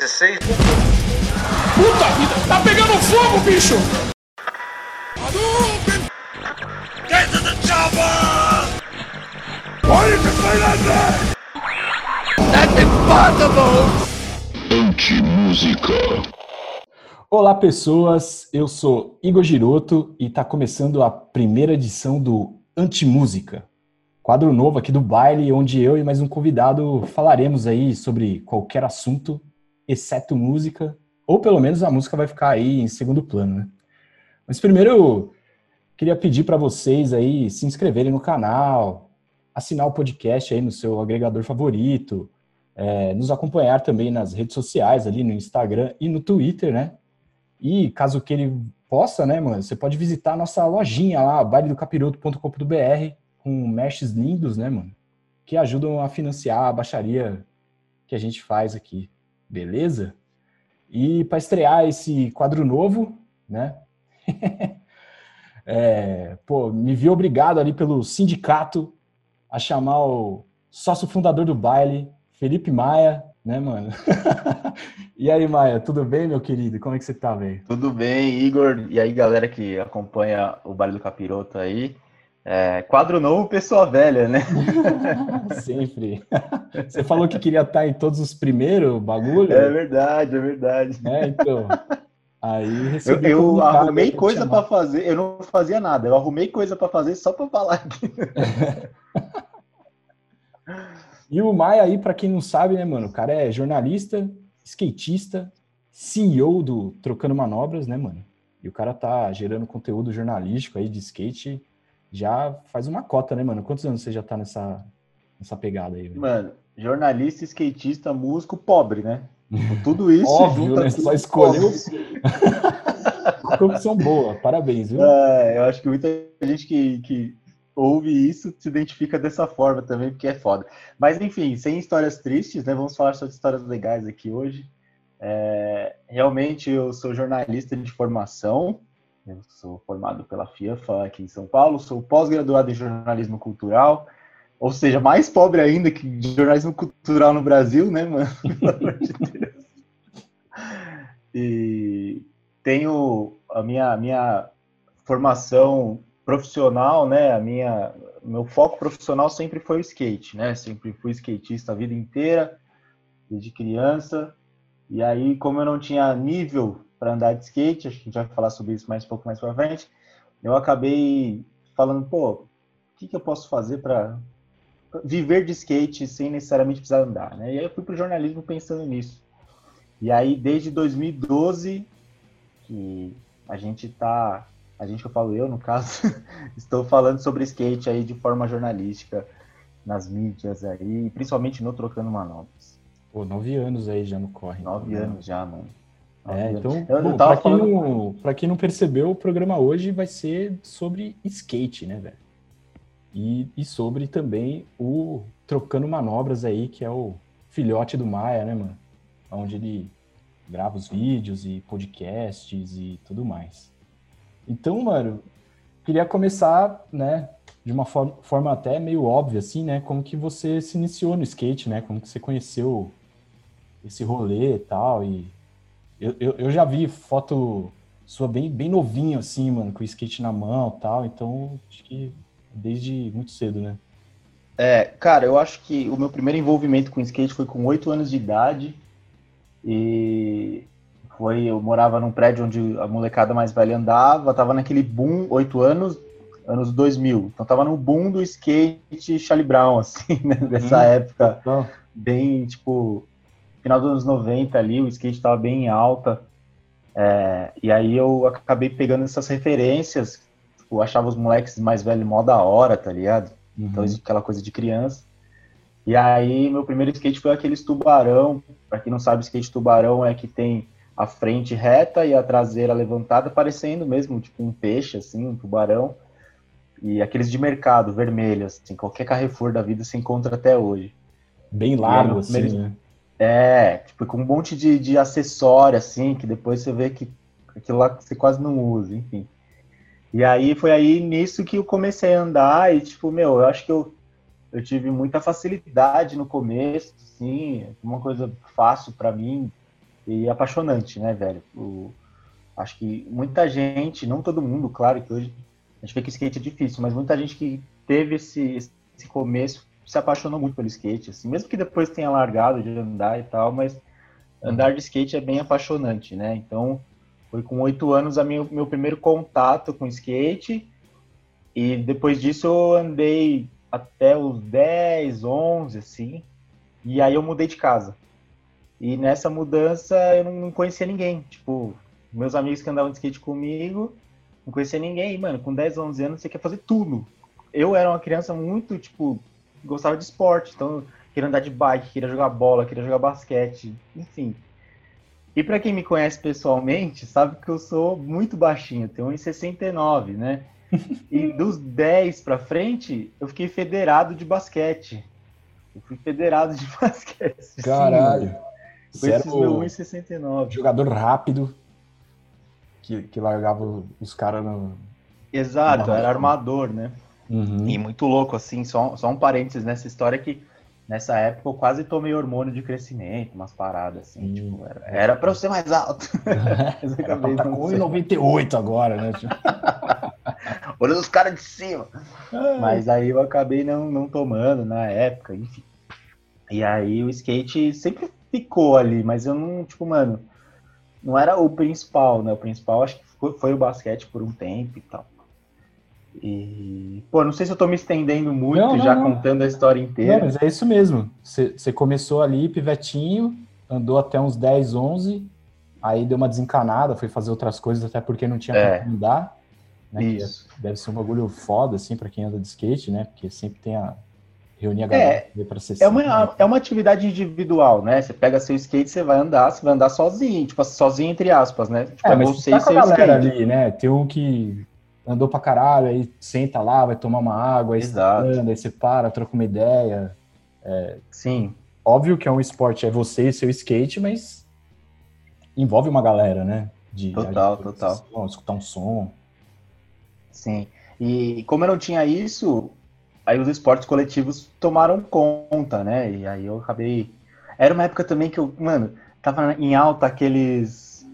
to say? Puta vida, tá pegando fogo, bicho! Get to the chopper! Why did you say that there? That's impossible! Antimúsica. Olá, pessoas. Eu sou Igor Giroto e está começando a primeira edição do Antimúsica, quadro novo aqui do baile, onde eu e mais um convidado falaremos aí sobre qualquer assunto, exceto música, ou pelo menos a música vai ficar aí em segundo plano, né? Mas primeiro eu queria pedir para vocês aí se inscreverem no canal, assinar o podcast aí no seu agregador favorito, é, nos acompanhar também nas redes sociais, ali no Instagram e no Twitter, né? E caso que ele possa, né, mano, você pode visitar a nossa lojinha lá, bailedocapiroto.com.br, com meshes lindos, né, mano, que ajudam a financiar a baixaria que a gente faz aqui, beleza? E para estrear esse quadro novo, né? é, pô, me vi obrigado ali pelo sindicato a chamar o sócio fundador do baile, Felipe Maia, né, mano? e aí, Maia, tudo bem, meu querido? Como é que você tá, velho? Tudo bem, Igor. E aí, galera que acompanha o Baile do Capiroto aí. É, quadro novo, pessoa velha, né? Sempre. Você falou que queria estar em todos os primeiros bagulho? É verdade, é verdade. É, então. Aí Eu, recebi eu arrumei coisa para fazer, eu não fazia nada, eu arrumei coisa para fazer só para falar aqui. E o Maia aí, pra quem não sabe, né, mano, o cara é jornalista, skatista, CEO do Trocando Manobras, né, mano? E o cara tá gerando conteúdo jornalístico aí de skate já faz uma cota, né, mano? Quantos anos você já tá nessa, nessa pegada aí, velho? Mano, jornalista, skatista, músico, pobre, né? Tudo isso Óbvio, junta né? Só escolheu. Profissão boa, parabéns, viu? É, eu acho que muita gente que, que ouve isso se identifica dessa forma também, porque é foda. Mas enfim, sem histórias tristes, né? Vamos falar sobre histórias legais aqui hoje. É, realmente eu sou jornalista de formação, eu sou formado pela FIAFA aqui em São Paulo, sou pós-graduado em jornalismo cultural, ou seja, mais pobre ainda que jornalismo cultural no Brasil, né, mano? Pelo amor de Deus. E tenho a minha, minha formação profissional, né? A minha, meu foco profissional sempre foi o skate, né? Sempre fui skatista a vida inteira, desde criança. E aí, como eu não tinha nível para andar de skate, acho que a gente vai falar sobre isso mais um pouco mais para frente, eu acabei falando, pô, o que, que eu posso fazer para viver de skate sem necessariamente precisar andar, né? E aí eu fui pro jornalismo pensando nisso. E aí, desde 2012, que a gente tá, a gente que eu falo eu, no caso, estou falando sobre skate aí de forma jornalística nas mídias aí, principalmente no Trocando Manobras. Pô, nove anos aí já no corre. Nove anos já, mano. Nove É, então, pra, quem falando... quem não percebeu, o programa hoje vai ser sobre skate, né, velho? E, e sobre também o Trocando Manobras aí, que é o filhote do Maia, né, mano? Onde ele grava os vídeos e podcasts e tudo mais. Então, mano, queria começar, né, de uma for- forma até meio óbvia, assim, né? Como que você se iniciou no skate, né? Como que você conheceu esse rolê e tal, e eu, eu, eu já vi foto sua bem, bem novinho, assim, mano, com o skate na mão e tal, então acho que desde muito cedo, né? É, cara, eu acho que o meu primeiro envolvimento com skate foi com oito anos de idade e foi, eu morava num prédio onde a molecada mais velha andava, tava naquele boom, oito anos, anos 2000, então tava no boom do skate Charlie Brown, assim, né, dessa Uhum. época, Então, bem, tipo, final dos anos 90 ali, o skate tava bem em alta, é, e aí eu acabei pegando essas referências, tipo, achava os moleques mais velhos mó da hora, tá ligado? Então, isso, aquela coisa de criança. E aí, meu primeiro skate foi aqueles tubarão. Pra quem não sabe, skate tubarão é que tem a frente reta e a traseira levantada, parecendo mesmo tipo um peixe, assim, um tubarão. E aqueles de mercado, vermelhos, assim, qualquer Carrefour da vida se encontra até hoje. bem largo, aí, assim, primeiro- né? É, tipo, com um monte de, de acessório, assim, que depois você vê que aquilo lá você quase não usa, enfim. E aí foi aí nisso que eu comecei a andar e, tipo, meu, eu acho que eu, eu tive muita facilidade no começo, assim, uma coisa fácil pra mim, e apaixonante, né, velho? O, acho que muita gente, não todo mundo, claro que hoje a gente vê que skate é difícil, mas muita gente que teve esse, esse começo se apaixonou muito pelo skate, assim, mesmo que depois tenha largado de andar e tal, mas andar de skate é bem apaixonante, né? Então, foi com oito anos a meu, meu primeiro contato com skate, e depois disso eu andei até os 10, 11, assim, e aí eu mudei de casa. E nessa mudança eu não conhecia ninguém, tipo, meus amigos que andavam de skate comigo, não conhecia ninguém, mano, com 10, 11 anos você quer fazer tudo. Eu era uma criança muito, tipo, gostava de esporte, então queria andar de bike, queria jogar bola, queria jogar basquete, enfim. E para quem me conhece pessoalmente, sabe que eu sou muito baixinho, tenho 1,69, né? E dos 10 para frente, eu fiquei federado de basquete. Eu fui federado de basquete. Caralho. Sim, Você era meu 1,69. Jogador rápido que, que largava os caras no. Exato, era armador, né? Uhum. E muito louco, assim, só, só um parênteses nessa história que nessa época eu quase tomei hormônio de crescimento, umas paradas assim, hum. tipo, era, era pra eu ser mais alto. Mas era pra tá 1,98 agora, né? Olhando os caras de cima. Mas aí eu acabei não, não tomando na época, enfim. E aí o skate sempre ficou ali, mas eu não, tipo, mano, não era o principal, né? O principal acho que foi, foi o basquete por um tempo e tal. E, pô, não sei se eu tô me estendendo muito não, não, já não. contando a história inteira. Não, mas é isso mesmo. Você começou ali, pivetinho, andou até uns 10, 11, aí deu uma desencanada, foi fazer outras coisas, até porque não tinha é. como mudar. Né? Isso. Deve ser um bagulho foda, assim, para quem anda de skate, né? Porque sempre tem a. Reunir a galera é, pra ser é uma, né? é uma atividade individual, né? Você pega seu skate, você vai andar, você vai andar sozinho, tipo, sozinho entre aspas, né? Tipo, é, mas você tá skate. ali, né? Tem um que andou pra caralho, aí senta lá, vai tomar uma água, aí, Exato. você anda, aí você para, troca uma ideia. É, Sim. Óbvio que é um esporte, é você e seu skate, mas envolve uma galera, né? De, total, de, total. escutar um som. Sim. E como eu não tinha isso, aí os esportes coletivos tomaram conta, né? E aí eu acabei. Era uma época também que eu, mano, tava em alta aqueles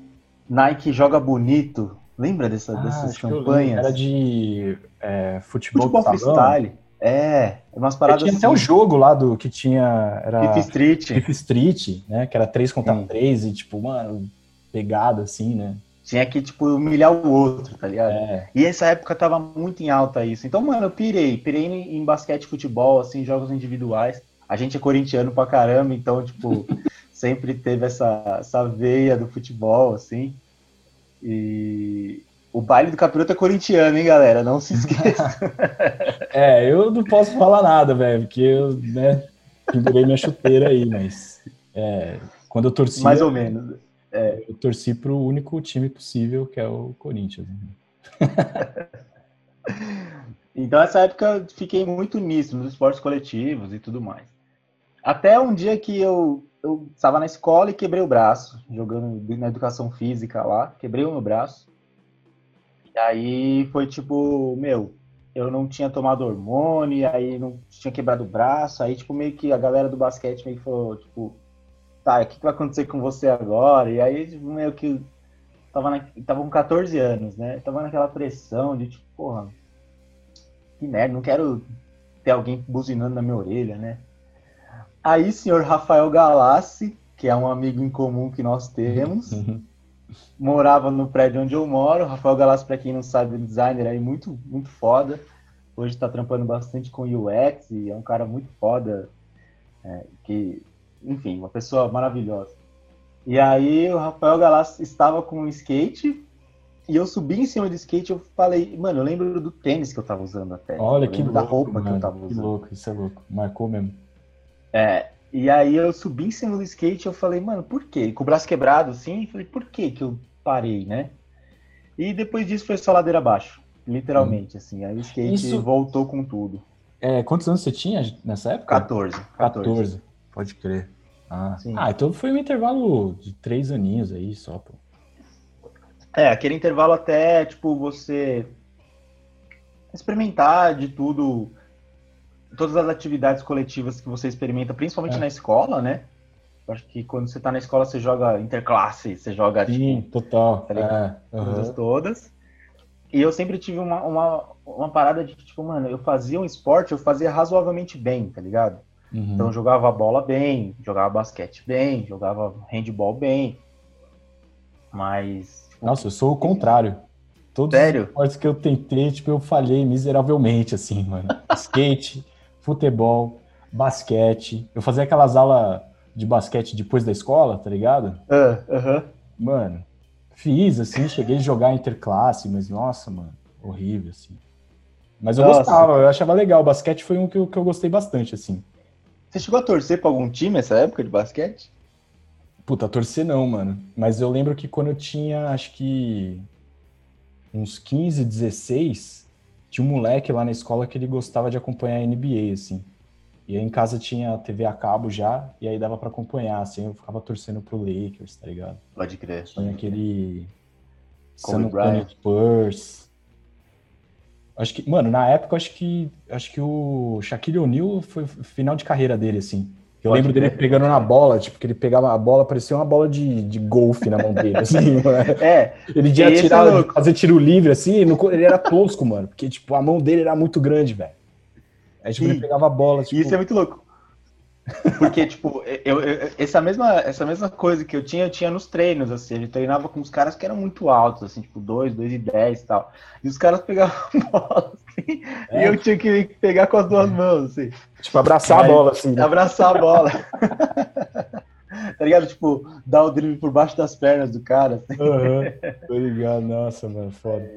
Nike Joga Bonito, Lembra dessa, ah, dessas campanhas? Era de é, futebol, futebol freestyle. É, umas paradas. tinha assim. até o jogo lá do que tinha. Era Fifth Street. Fifth Street, né? Que era 3 contra Sim. 3 e, tipo, mano, pegada assim, né? Tinha que, tipo, humilhar o outro, tá ligado? É. E essa época tava muito em alta isso. Então, mano, eu pirei. Pirei em, em basquete, futebol, assim, jogos individuais. A gente é corintiano pra caramba, então, tipo, sempre teve essa, essa veia do futebol, assim. E o baile do capiroto é corintiano, hein, galera? Não se esqueça. é, eu não posso falar nada, velho, porque eu, né, pendurei minha chuteira aí, mas é, quando eu torci. Mais ou menos. É. Eu torci pro único time possível, que é o Corinthians. então, essa época eu fiquei muito nisso, nos esportes coletivos e tudo mais. Até um dia que eu eu estava na escola e quebrei o braço, jogando na educação física lá, quebrei o meu braço. E aí foi tipo, meu, eu não tinha tomado hormônio, aí não tinha quebrado o braço, aí tipo meio que a galera do basquete meio que falou, tipo, tá, o que, que vai acontecer com você agora? E aí tipo, meio que tava, na, tava com 14 anos, né? Tava naquela pressão de tipo, porra, que merda, não quero ter alguém buzinando na minha orelha, né? Aí, senhor Rafael Galassi, que é um amigo em comum que nós temos, morava no prédio onde eu moro. Rafael Galassi, para quem não sabe, é designer aí muito, muito foda. Hoje está trampando bastante com UX e é um cara muito foda, é, que, enfim, uma pessoa maravilhosa. E aí o Rafael Galassi estava com um skate e eu subi em cima do skate eu falei, mano, eu lembro do tênis que eu tava usando até. Olha que louco, da roupa mano, que eu tava usando. Que louco, isso é louco. Marcou mesmo. É, e aí eu subi em cima do skate e eu falei, mano, por quê? Com o braço quebrado assim, falei, por que que eu parei, né? E depois disso foi só ladeira abaixo, literalmente, hum. assim. Aí o skate Isso... voltou com tudo. É, quantos anos você tinha nessa época? 14. 14, 14 pode crer. Ah. ah, então foi um intervalo de três aninhos aí só, pô. É, aquele intervalo até, tipo, você experimentar de tudo, todas as atividades coletivas que você experimenta, principalmente é. na escola, né? acho que quando você tá na escola, você joga interclasse, você joga, Sim, tipo, total. tá ligado? É, coisas todas. E eu sempre tive uma, uma, uma parada de, tipo, mano, eu fazia um esporte, eu fazia razoavelmente bem, tá ligado? Uhum. Então eu jogava bola bem, jogava basquete bem, jogava handball bem. Mas, tipo, Nossa, eu sou o contrário. Todos Sério? os esportes que eu tentei, tipo, eu falhei miseravelmente, assim, mano. Skate, futebol, basquete. Eu fazia aquelas aulas de basquete depois da escola, tá ligado? ah, aham. Mano, fiz, assim, cheguei a jogar interclasse, mas nossa, mano, horrível, assim. Mas eu Nossa. gostava, eu achava legal. O basquete foi um que eu, que eu gostei bastante, assim. Você chegou a torcer pra algum time nessa época de basquete? Puta, torcer não, mano. Mas eu lembro que quando eu tinha, acho que uns 15, 16, tinha um moleque lá na escola que ele gostava de acompanhar a NBA, assim. E aí em casa tinha TV a cabo já, e aí dava pra acompanhar, assim, eu ficava torcendo pro Lakers, tá ligado? Pode crer. Tinha aquele Kobe San Antonio. Spurs. Acho que, mano, na época acho que acho que o Shaquille O'Neal foi o final de carreira dele, assim. Eu Pode lembro dele pegando na bola, tipo, que ele pegava a bola, parecia uma bola de, de golfe na mão dele, assim, mano. É, Ele ia é tirar, louco. fazer tiro livre, assim, no- ele era tosco, mano, porque, tipo, a mão dele era muito grande, velho. Aí, tipo, ele pegava a bola, tipo... isso é muito louco. Porque, tipo, eu, eu- essa, mesma, essa mesma coisa que eu tinha, eu tinha nos treinos, assim. Ele treinava com os caras que eram muito altos, assim, tipo, 2, 2 e 10 e tal. E os caras pegavam a bola, assim, É. e eu tinha que pegar com as duas mãos, assim. tipo, abraçar Aí- a bola, assim. né? Abraçar a bola. tá ligado? Tipo, dar o drible por baixo das pernas do cara, assim. Aham, tô ligado. Nossa, mano, foda.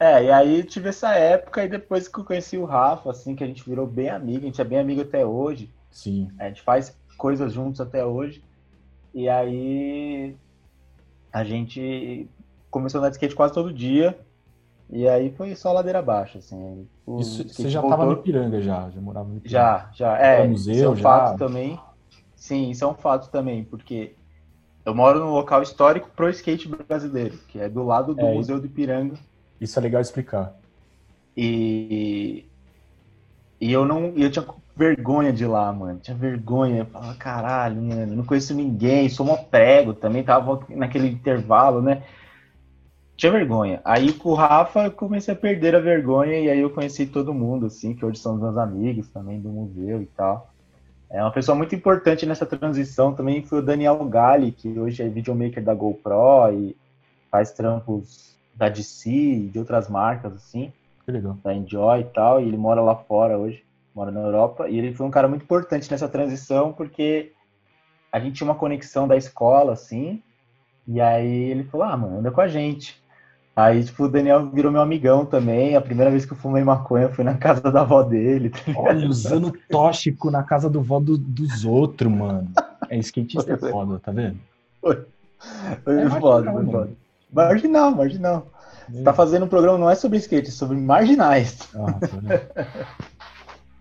É, e aí tive essa época, e depois que eu conheci o Rafa, assim, que a gente virou bem amigo, a gente é bem amigo até hoje. Sim. A gente faz coisas juntos até hoje. E aí a gente começou a andar de skate quase todo dia. E aí foi só ladeira abaixo, assim. O Isso, você já voltou- tava no Ipiranga, já, já morava no Ipiranga. Já, já. É, No museu, isso é um já? fato também. Sim, isso é um fato também, porque eu moro num local histórico pro skate brasileiro, que é do lado do É, Museu do Ipiranga. Isso é legal explicar. E, e eu não. Eu tinha vergonha de ir lá, mano. Tinha vergonha. Eu falava, caralho, mano, não conheço ninguém, sou mó prego também, tava naquele intervalo, né? Tinha vergonha. Aí com o Rafa eu comecei a perder a vergonha e aí eu conheci todo mundo, assim, que hoje são os meus amigos também do museu e tal. É uma pessoa muito importante nessa transição também foi o Daniel Gali, que hoje é videomaker da GoPro e faz trampos da DC e de outras marcas, assim Que legal. da Enjoy e tal, e ele mora lá fora hoje, mora na Europa, e ele foi um cara muito importante nessa transição, porque a gente tinha uma conexão da escola, assim, e aí ele falou, ah, mano, anda com a gente. Aí, tipo, o Daniel virou meu amigão também, a primeira vez que eu fumei maconha foi na casa da avó dele, tá? Olha, usando tóxico na casa do vó do- dos outros, mano. É skatista é foda, tá vendo? Foi É muito foda, foi foda. Marginal, marginal. Você tá fazendo um programa não é sobre skate, é sobre marginais. Ah, tá?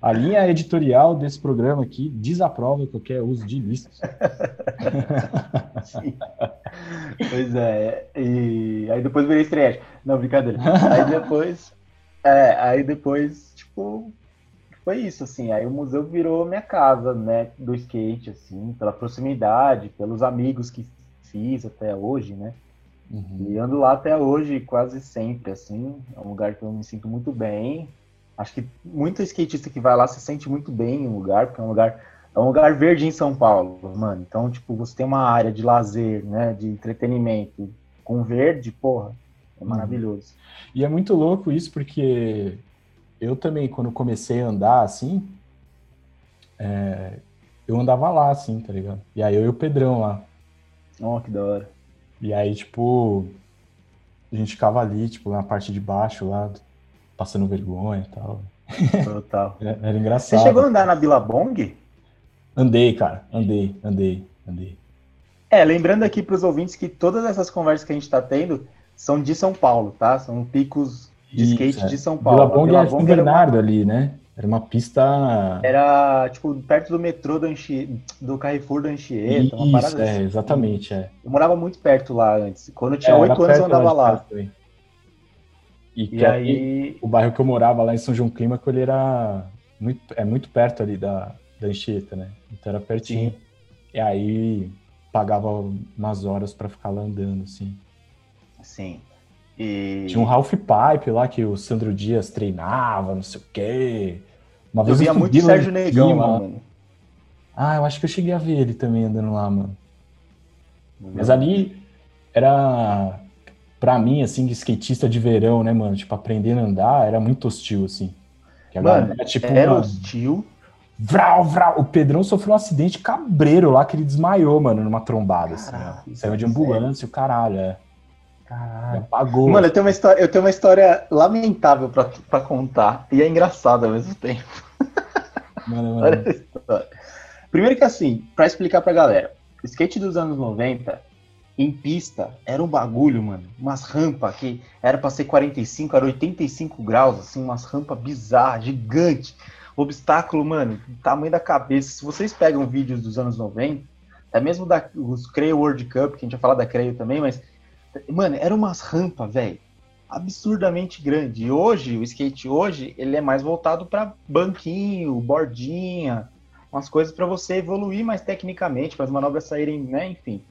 A linha editorial desse programa aqui desaprova qualquer uso de ilícitos. Sim. Pois é, e aí depois virei estreante. Não, brincadeira. Aí depois, é, aí depois, tipo, foi isso, assim. Aí o museu virou minha casa, né, do skate, assim, pela proximidade, pelos amigos que fiz até hoje, né. Uhum. E ando lá até hoje, quase sempre, assim. É um lugar que eu me sinto muito bem. Acho que muito skatista que vai lá se sente muito bem em um lugar, porque é um lugar, é um lugar verde em São Paulo, mano. Então, tipo, você tem uma área de lazer, né, de entretenimento com verde, porra, é Uhum. maravilhoso. E é muito louco isso, porque eu também, quando comecei a andar assim, é, eu andava lá, assim, tá ligado? E aí eu e o Pedrão lá. Oh, que da hora. E aí, tipo, a gente ficava ali, tipo, na parte de baixo lá, passando vergonha e tal. Total. Era, era Você engraçado. chegou a andar na Billabong? Andei, cara, andei, andei, andei. É, lembrando aqui para os ouvintes que todas essas conversas que a gente está tendo são de São Paulo, tá? São picos de Isso, skate é. de São Paulo. Vila Bong A é São era uma- Bernardo ali, né? Era uma pista. Era, tipo, perto do metrô do, Anchi... do Carrefour do Anchieta, uma parada Isso, é, assim. exatamente, é. Eu morava muito perto lá antes. Quando eu tinha É, oito anos, eu andava lá. também. E, E que aí, o bairro que eu morava lá em São João Clímaco, ele era muito, é muito perto ali da, da Anchieta, né? Então era pertinho. E aí pagava umas horas pra ficar lá andando, assim. Sim. E... Tinha um Ralph Pipe lá que o Sandro Dias treinava, não sei o quê. Uma Eu vez via subi muito Sérgio Negão lá, mano. Ah, eu acho que eu cheguei a ver ele também andando lá, mano. Mas ali era, pra mim, assim, de skatista de verão, né, mano? Tipo, aprendendo a andar, era muito hostil, assim. Mano, galera, tipo, era mano, hostil. Vral, vral. O Pedrão sofreu um acidente cabreiro lá que ele desmaiou, mano, numa trombada, assim. Saiu de sério? ambulância, o caralho, é. Caralho. Apagou. Mano, eu tenho uma história, eu tenho uma história lamentável pra, pra contar. E é engraçada ao mesmo tempo. Mano, mano. Olha essa história. Primeiro que assim, pra explicar pra galera, skate dos anos 90, em pista, era um bagulho, mano. Umas rampas que era pra ser 45, era 85 graus, assim, umas rampas bizarras, gigante. Obstáculo, mano, tamanho da cabeça. Se vocês pegam vídeos dos anos 90, até mesmo da, os Creio World Cup, que a gente vai falar da Creio também, mas, mano, eram umas rampas, velho, absurdamente grande. E hoje, o skate hoje, ele é mais voltado para banquinho, bordinha, umas coisas para você evoluir mais tecnicamente, para as manobras saírem, né, enfim.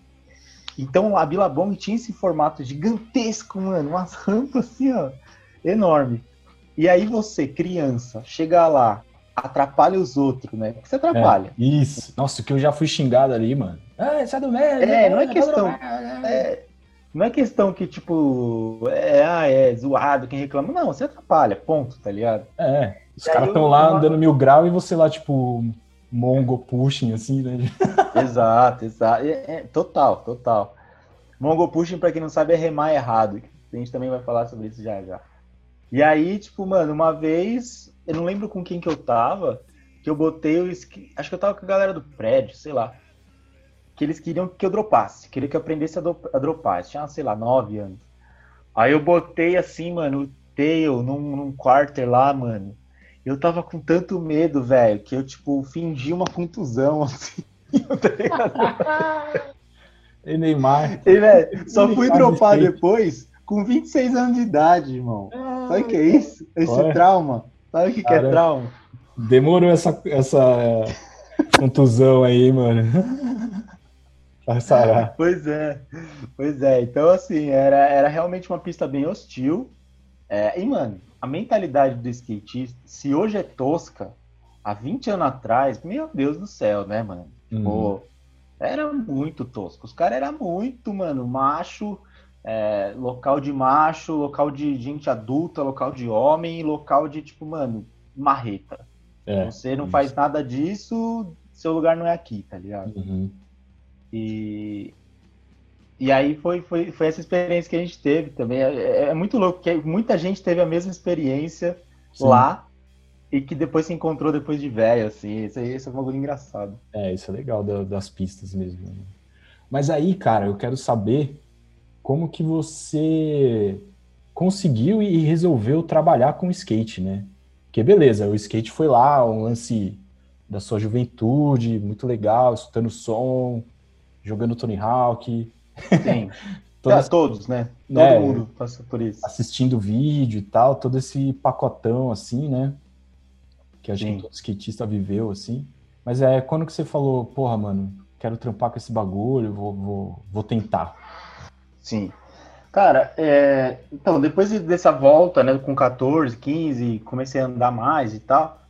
Então a Billabong tinha esse formato gigantesco, mano, umas rampas assim, ó, enorme. E aí você, criança, chega lá, atrapalha os outros, né? Porque você atrapalha. É, isso. Nossa, que eu já fui xingado ali, mano. Ah, sai do meio. É, não é vai questão- meio. É, não é questão que, tipo, é, ah, é zoado quem reclama. Não, você atrapalha, ponto, tá ligado? É, os caras estão lá andando mil grau e você lá, tipo, mongo pushing, assim, né? exato, exato. É, é, total, total. Mongo pushing, pra quem não sabe, é remar errado. A gente também vai falar sobre isso já já. E aí, tipo, mano, uma vez, eu não lembro com quem que eu tava, que eu botei o esqui... Acho que eu tava com a galera do prédio, sei lá. Que eles queriam que eu dropasse, queriam que eu aprendesse a, do... a dropar. Eu tinha, sei lá, nove anos. Aí eu botei assim, mano, o tail num, num quarter lá, mano. Eu tava com tanto medo, velho, que eu, tipo, fingi uma contusão, assim. tá ligado? E Neymar. E, velho, só fui dropar depois com 26 anos de idade, irmão. Sabe o que é isso? Esse Olha. trauma? Sabe o que, que é trauma? Demorou essa, essa contusão aí, mano. Pra sarar. Pois é, pois é. Então, assim, era, era realmente uma pista bem hostil. É, e, mano, a mentalidade do skatista, se hoje é tosca, há 20 anos atrás, meu Deus do céu, né, mano? Uhum. Pô, era muito tosco. Os caras eram muito, mano, macho, é, local de macho, local de gente adulta, local de homem, local de, tipo, mano, marreta. É. Você não isso. faz nada disso, seu lugar não é aqui, tá ligado? Uhum. E, e aí foi, foi, foi essa experiência que a gente teve também. É, é muito louco, que muita gente teve a mesma experiência Sim. lá e que depois se encontrou depois de velho, assim. Esse, esse é um bagulho engraçado. É, isso é legal da- das pistas mesmo. né? Mas aí, cara, eu quero saber como que você conseguiu e resolveu trabalhar com skate, né? Porque beleza, o skate foi lá, um lance da sua juventude, muito legal, escutando som, jogando Tony Hawk, Sim. Ah, todos, né? Todo É. mundo passa por isso. assistindo vídeo e tal, todo esse pacotão assim, né? Que acho Sim. que todo skatista viveu assim. Mas é quando que você falou, porra, mano, quero trampar com esse bagulho, vou, vou, vou tentar. Sim. Cara, é, então, depois de- dessa volta, né, com 14, 15, comecei a andar mais e tal.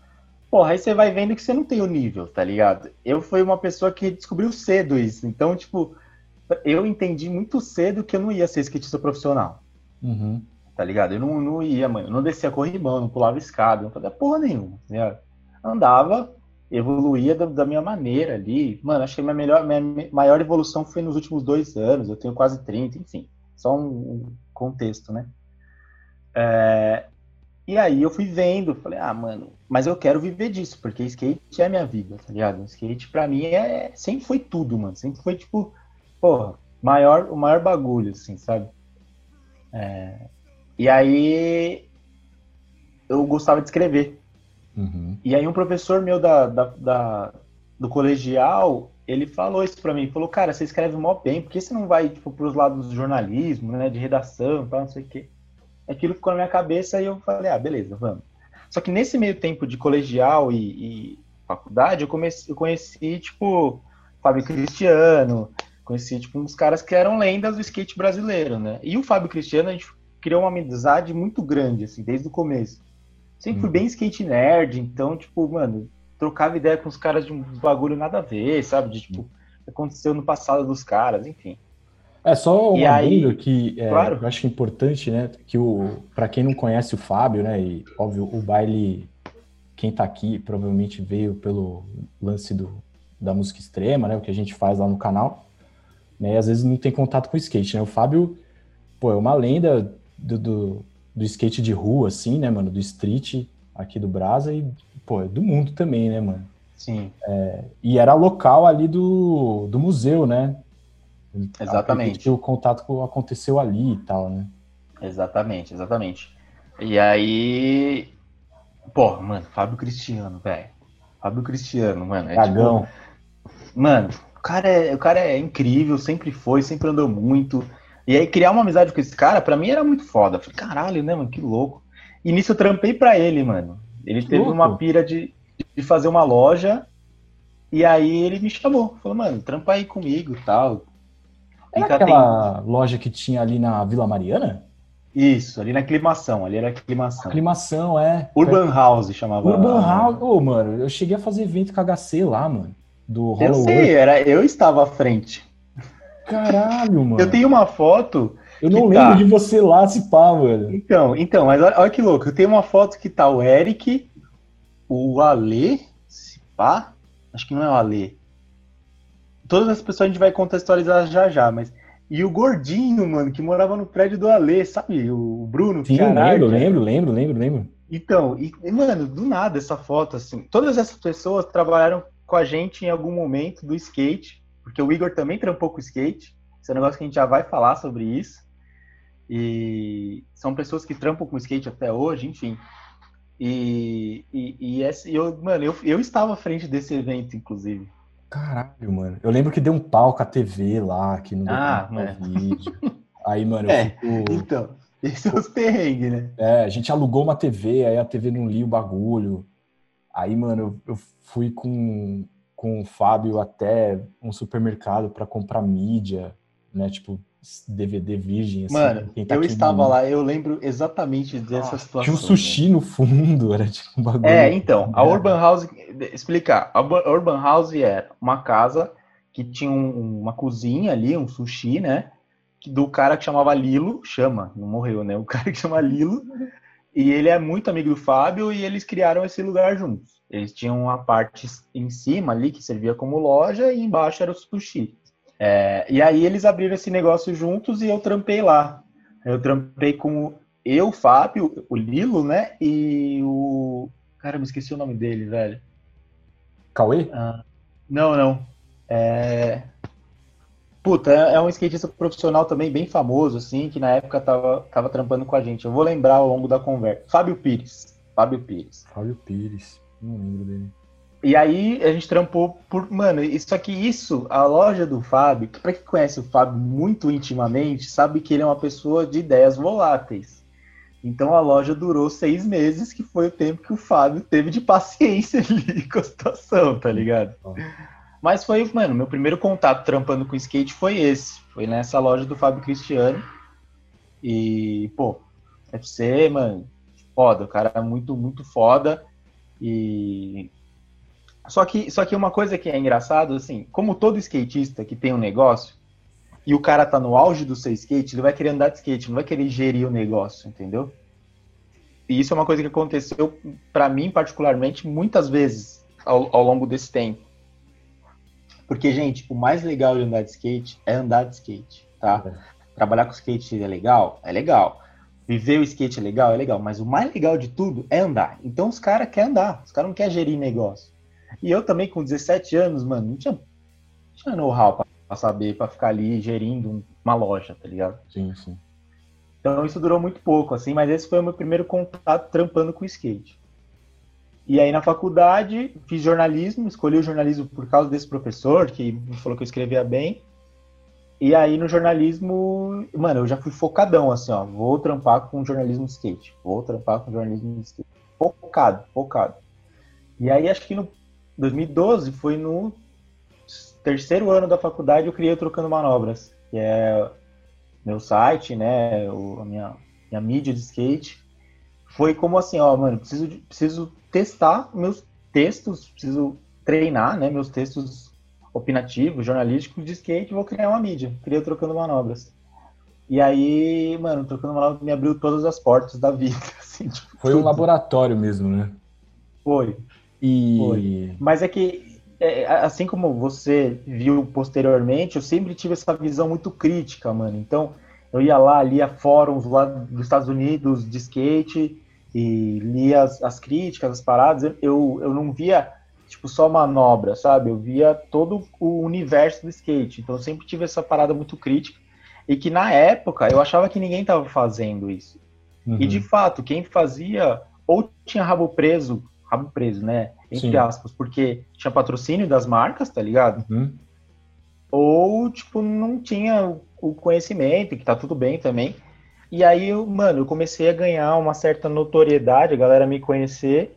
Porra, aí você vai vendo que você não tem o nível, tá ligado? Eu fui uma pessoa que descobriu cedo isso. Então, tipo, eu entendi muito cedo que eu não ia ser skatista profissional, Uhum. tá ligado? Eu não, não ia, mano. Eu não descia corrimão, não pulava escada, não fazia porra nenhuma, ligado? Andava, evoluía da, da minha maneira ali. Mano, acho que a minha, melhor, minha maior evolução foi nos últimos dois anos. Eu tenho quase 30, enfim. Só um, um contexto, né? É, e aí eu fui vendo, falei, ah, mano, mas eu quero viver disso, porque skate é a minha vida, tá ligado? Skate pra mim é, sempre foi tudo, mano. Sempre foi, tipo, porra, maior, o maior bagulho, assim, sabe? É, e aí eu gostava de escrever. Uhum. E aí um professor meu da, da- da- do colegial, ele falou isso pra mim, falou, cara, você escreve mó bem, por que você não vai, tipo, pros lados do jornalismo, né, de redação, tal, não sei o quê. Aquilo ficou na minha cabeça e eu falei, ah, beleza, vamos. Só que nesse meio tempo de colegial e, e faculdade, eu, comecei, eu conheci, tipo, Fábio Cristiano, conheci tipo uns caras que eram lendas do skate brasileiro, né? E o Fábio Cristiano a gente criou uma amizade muito grande assim, desde o começo. Sempre fui Uhum. bem skate nerd, então tipo, mano, trocava ideia com os caras de um bagulho nada a ver, sabe? De tipo, aconteceu no passado dos caras, enfim. É só aí- adendo que é, Claro. eu acho importante, né? Que o para quem não conhece o Fábio, né? E óbvio o baile, quem tá aqui provavelmente veio pelo lance do, da música extrema, né? O que a gente faz lá no canal, né? E às vezes não tem contato com o skate, né? O Fábio, pô, é uma lenda do, do, do skate de rua, assim, né, mano? Do street aqui do Brasa e pô, é do mundo também, né, mano? Sim, E era local ali do, do museu, né? Exatamente. O contato aconteceu ali e tal, né? exatamente, exatamente. E aí, pô, mano, Fábio Cristiano, velho. Fábio Cristiano, mano, é tipo, Dragão. Mano, cara, é, o cara é incrível, sempre foi, sempre andou muito. E aí, criar uma amizade com esse cara, pra mim era muito foda. Falei, caralho, né, mano, que louco. E nisso eu trampei pra ele, mano. Ele Que teve louco. uma pira de, de fazer uma loja. E aí ele me chamou. Falou, mano, trampa aí comigo e tal. Era Fica aquela loja que tinha ali na Vila Mariana? Isso, ali na aclimação. Ali era aclimação. Aclimação, é. Urban House chamava. Urban House. Ô, mano, eu cheguei a fazer evento com HC lá, mano. Do Eu Hollow sei, Earth. era, eu estava à frente. Caralho, mano. Eu tenho uma foto Eu não que lembro tá. de você lá, se pá, mano. Então, então, mas olha, olha que louco. Eu tenho uma foto que tá o Eric, o Ale, se pá, acho que não é o Ale. Todas as pessoas a gente vai contextualizar já já, mas. E o gordinho, mano, que morava no prédio do Ale, sabe? O Bruno, Sim, caralho. lembro, lembro, lembro, lembro, lembro. Então, e, mano, do nada essa foto, assim. Todas essas pessoas trabalharam com a gente em algum momento do skate, porque o Igor também trampou com skate. Esse é um negócio que a gente já vai falar sobre isso. E são pessoas que trampam com skate até hoje, enfim. E, e, e esse, eu, mano, eu, eu estava à frente desse evento, inclusive. Caralho, mano. Eu lembro que deu um pau com a TV lá, que não deu Ah, vídeo. Aí, mano, eu É. fico... Então, esses são os perrengues, né? É, a gente alugou uma TV, aí a TV não lia o bagulho. Aí, mano, eu, eu fui com, com o Fábio até um supermercado pra comprar mídia, né? Tipo, DVD virgem, assim. Mano, tá eu estava no- lá, eu lembro exatamente dessa situação. Tinha um né? sushi no fundo, era tipo um bagulho. É, então, a É. Urban House, explicar, a Urban- House era uma casa que tinha um- uma cozinha ali, um sushi, né? Do cara que chamava Lilo, chama, não morreu, né? O cara que chama Lilo, e ele é muito amigo do Fábio e eles criaram esse lugar juntos. Eles tinham uma parte em cima ali que servia como loja e embaixo era o sushi. É, e aí eles abriram esse negócio juntos e eu trampei lá. Eu trampei com eu, o Fábio, o Lilo, né? E o. Cara, me esqueci o nome dele, velho. Cauê? Ah, não, não. É. Puta, é é um skatista profissional também bem famoso, assim, que na época tava, tava trampando com a gente. Eu vou lembrar ao longo da conversa. Fábio Pires. Fábio Pires. Fábio Pires. Não lembro dele. E aí a gente trampou por. Mano, isso aqui, isso, a loja do Fábio, que pra quem conhece o Fábio muito intimamente, sabe que ele é uma pessoa de ideias voláteis. Então a loja durou seis meses, que foi o tempo que o Fábio teve de paciência ali com a situação, tá ligado? Mas foi, mano, meu primeiro contato trampando com skate foi esse. Foi nessa loja do Fábio Cristiano. E, pô, FC, mano, foda, o cara é muito, muito foda. E só que, só que uma coisa que é engraçado, assim, como todo skatista que tem um negócio, e o cara tá no auge do seu skate, ele vai querer andar de skate, não vai querer gerir o negócio, entendeu? E isso é uma coisa que aconteceu, pra mim, particularmente, muitas vezes ao, ao longo desse tempo. Porque, gente, o mais legal de andar de skate é andar de skate, tá? Trabalhar com skate é legal? É legal. Viver o skate é legal? É legal. Mas o mais legal de tudo é andar. Então os caras querem andar, os caras não querem gerir negócio. E eu também, com 17 anos, mano, não tinha, não tinha know-how pra, saber, pra ficar ali gerindo um- uma loja, tá ligado? Sim, sim. Então isso durou muito pouco, assim, mas esse foi o meu primeiro contato trampando com skate. E aí na faculdade fiz jornalismo, escolhi o jornalismo por causa desse professor que me falou que eu escrevia bem. E aí no jornalismo, mano, eu já fui focadão, assim, ó, vou trampar com jornalismo skate, vou trampar com jornalismo skate. Focado, focado. E aí acho que no 2012 foi no terceiro ano da faculdade eu criei Trocando Manobras, que é meu site, né, a minha, minha mídia de skate. Foi como assim, ó, mano, preciso, preciso testar meus textos, preciso treinar, né, meus textos opinativos, jornalísticos de skate, vou criar uma mídia. Criei Trocando Manobras. E aí, mano, Trocando Manobras me abriu todas as portas da vida. Assim, tipo, Foi um laboratório mesmo, né? Foi. E. Foi. Mas é que, é, assim como você viu posteriormente, eu sempre tive essa visão muito crítica, mano. Então, eu ia lá, lia fóruns lá dos Estados Unidos de skate e lia as, as críticas, as paradas. Eu, eu não via, tipo, só manobra, sabe? Eu via todo o universo do skate. Então, eu sempre tive essa parada muito crítica. E que na época eu achava que ninguém estava fazendo isso. Uhum. E de fato, quem fazia ou tinha rabo preso, rabo preso, né? Entre Sim. aspas, porque tinha patrocínio das marcas, tá ligado? Uhum. Ou, tipo, não tinha o- o conhecimento, que tá tudo bem também. E aí, mano, eu comecei a ganhar uma certa notoriedade, a galera me conhecer,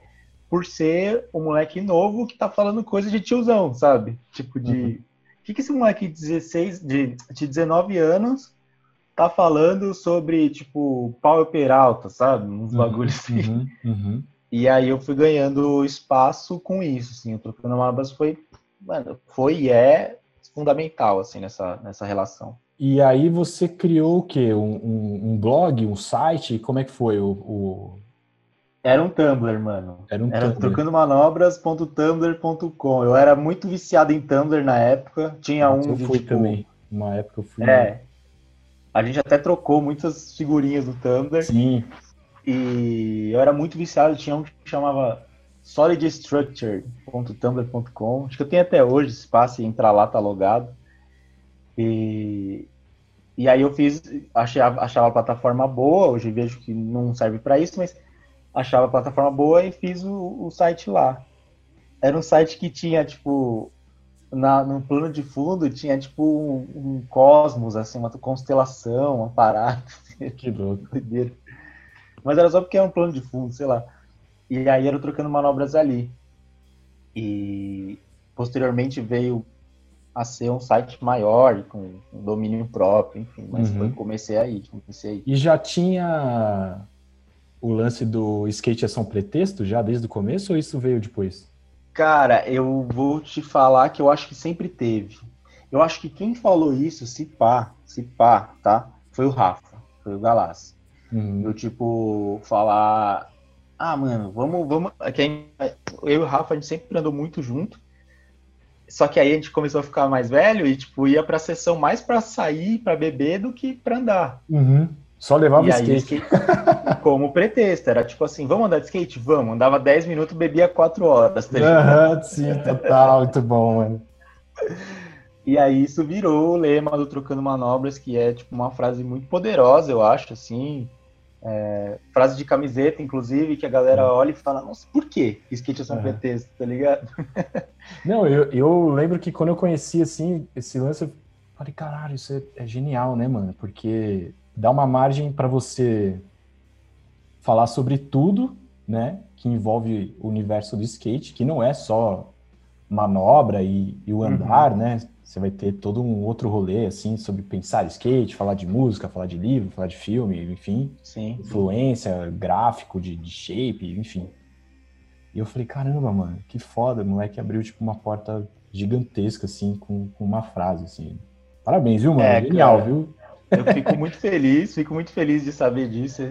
por ser um moleque novo que tá falando coisa de tiozão, sabe? Tipo, de. Uhum. O que, que esse moleque de 16, de, de 19 anos tá falando sobre, tipo, Paulo Peralta, sabe? Uns bagulhos assim. Uhum. Uhum. E aí eu fui ganhando espaço com isso, assim, o Trocando Manobras foi, mano, foi e é fundamental, assim, nessa, nessa relação. E aí você criou o quê? Um, um- um blog, um site? Como é que foi o. o- Era um Tumblr, mano. Era um Era Tumblr. trocandomanobras.tumblr.com. Eu era muito viciado em Tumblr na época. Tinha um eu fui tipo, também. Uma época eu fui. É. A gente até trocou muitas figurinhas do Tumblr. Sim. E eu era muito viciado, tinha um que chamava solidstructure.tumblr.com. Acho que eu tenho até hoje, se passa e entrar lá, tá logado. E, e aí eu fiz, achava, achava a plataforma boa, hoje vejo que não serve para isso, mas achava a plataforma boa e fiz o, o site lá. Era um site que tinha, tipo, na, no plano de fundo, tinha, tipo, um, um cosmos, assim, uma constelação, uma parada. Que louco. Doideira. Mas era só porque é um plano de fundo, sei lá. E aí era trocando manobras ali. E posteriormente veio a ser um site maior, com um domínio próprio, enfim. Mas Uhum. foi, comecei aí, comecei aí. E já tinha o lance do skate é só um pretexto já desde o começo ou isso veio depois? Cara, eu vou te falar que eu acho que sempre teve. Eu acho que quem falou isso, se pá, se pá, tá? Foi o Rafa, foi o Galassi. Uhum. Eu, tipo, falar. Ah, mano, vamos. vamos gente- eu e o Rafa, a gente sempre andou muito junto. Só que aí a gente começou a ficar mais velho e, tipo, ia pra sessão mais pra sair, pra beber, do que pra andar. Uhum. Só levava e o aí, skate. skate como pretexto. Era tipo assim: vamos andar de skate? Vamos. Andava 10 minutos, bebia 4 horas. tá? Aham, sim, total, muito bom, mano. E aí isso virou o lema do Trocando Manobras, que é tipo uma frase muito poderosa, eu acho, assim. É, frase de camiseta, inclusive, que a galera olha e fala, nossa, por quê? Skate é só um Uhum. pretexto, tá ligado? Não, eu, eu lembro que quando eu conheci, assim, esse lance, eu falei, caralho, isso é, é genial, né, mano? Porque dá uma margem pra você falar sobre tudo, né, que envolve o universo do skate, que não é só manobra e, e o andar, né? Você vai ter todo um outro rolê, assim, sobre pensar skate, falar de música, falar de livro, falar de filme, enfim Sim. influência, gráfico de, de shape, enfim. E eu falei, caramba, mano, que foda, o moleque abriu tipo uma porta gigantesca, assim, com, com uma frase, assim. Parabéns, viu, mano? É, Genial, cara. viu? Eu fico muito feliz, fico muito feliz de saber disso.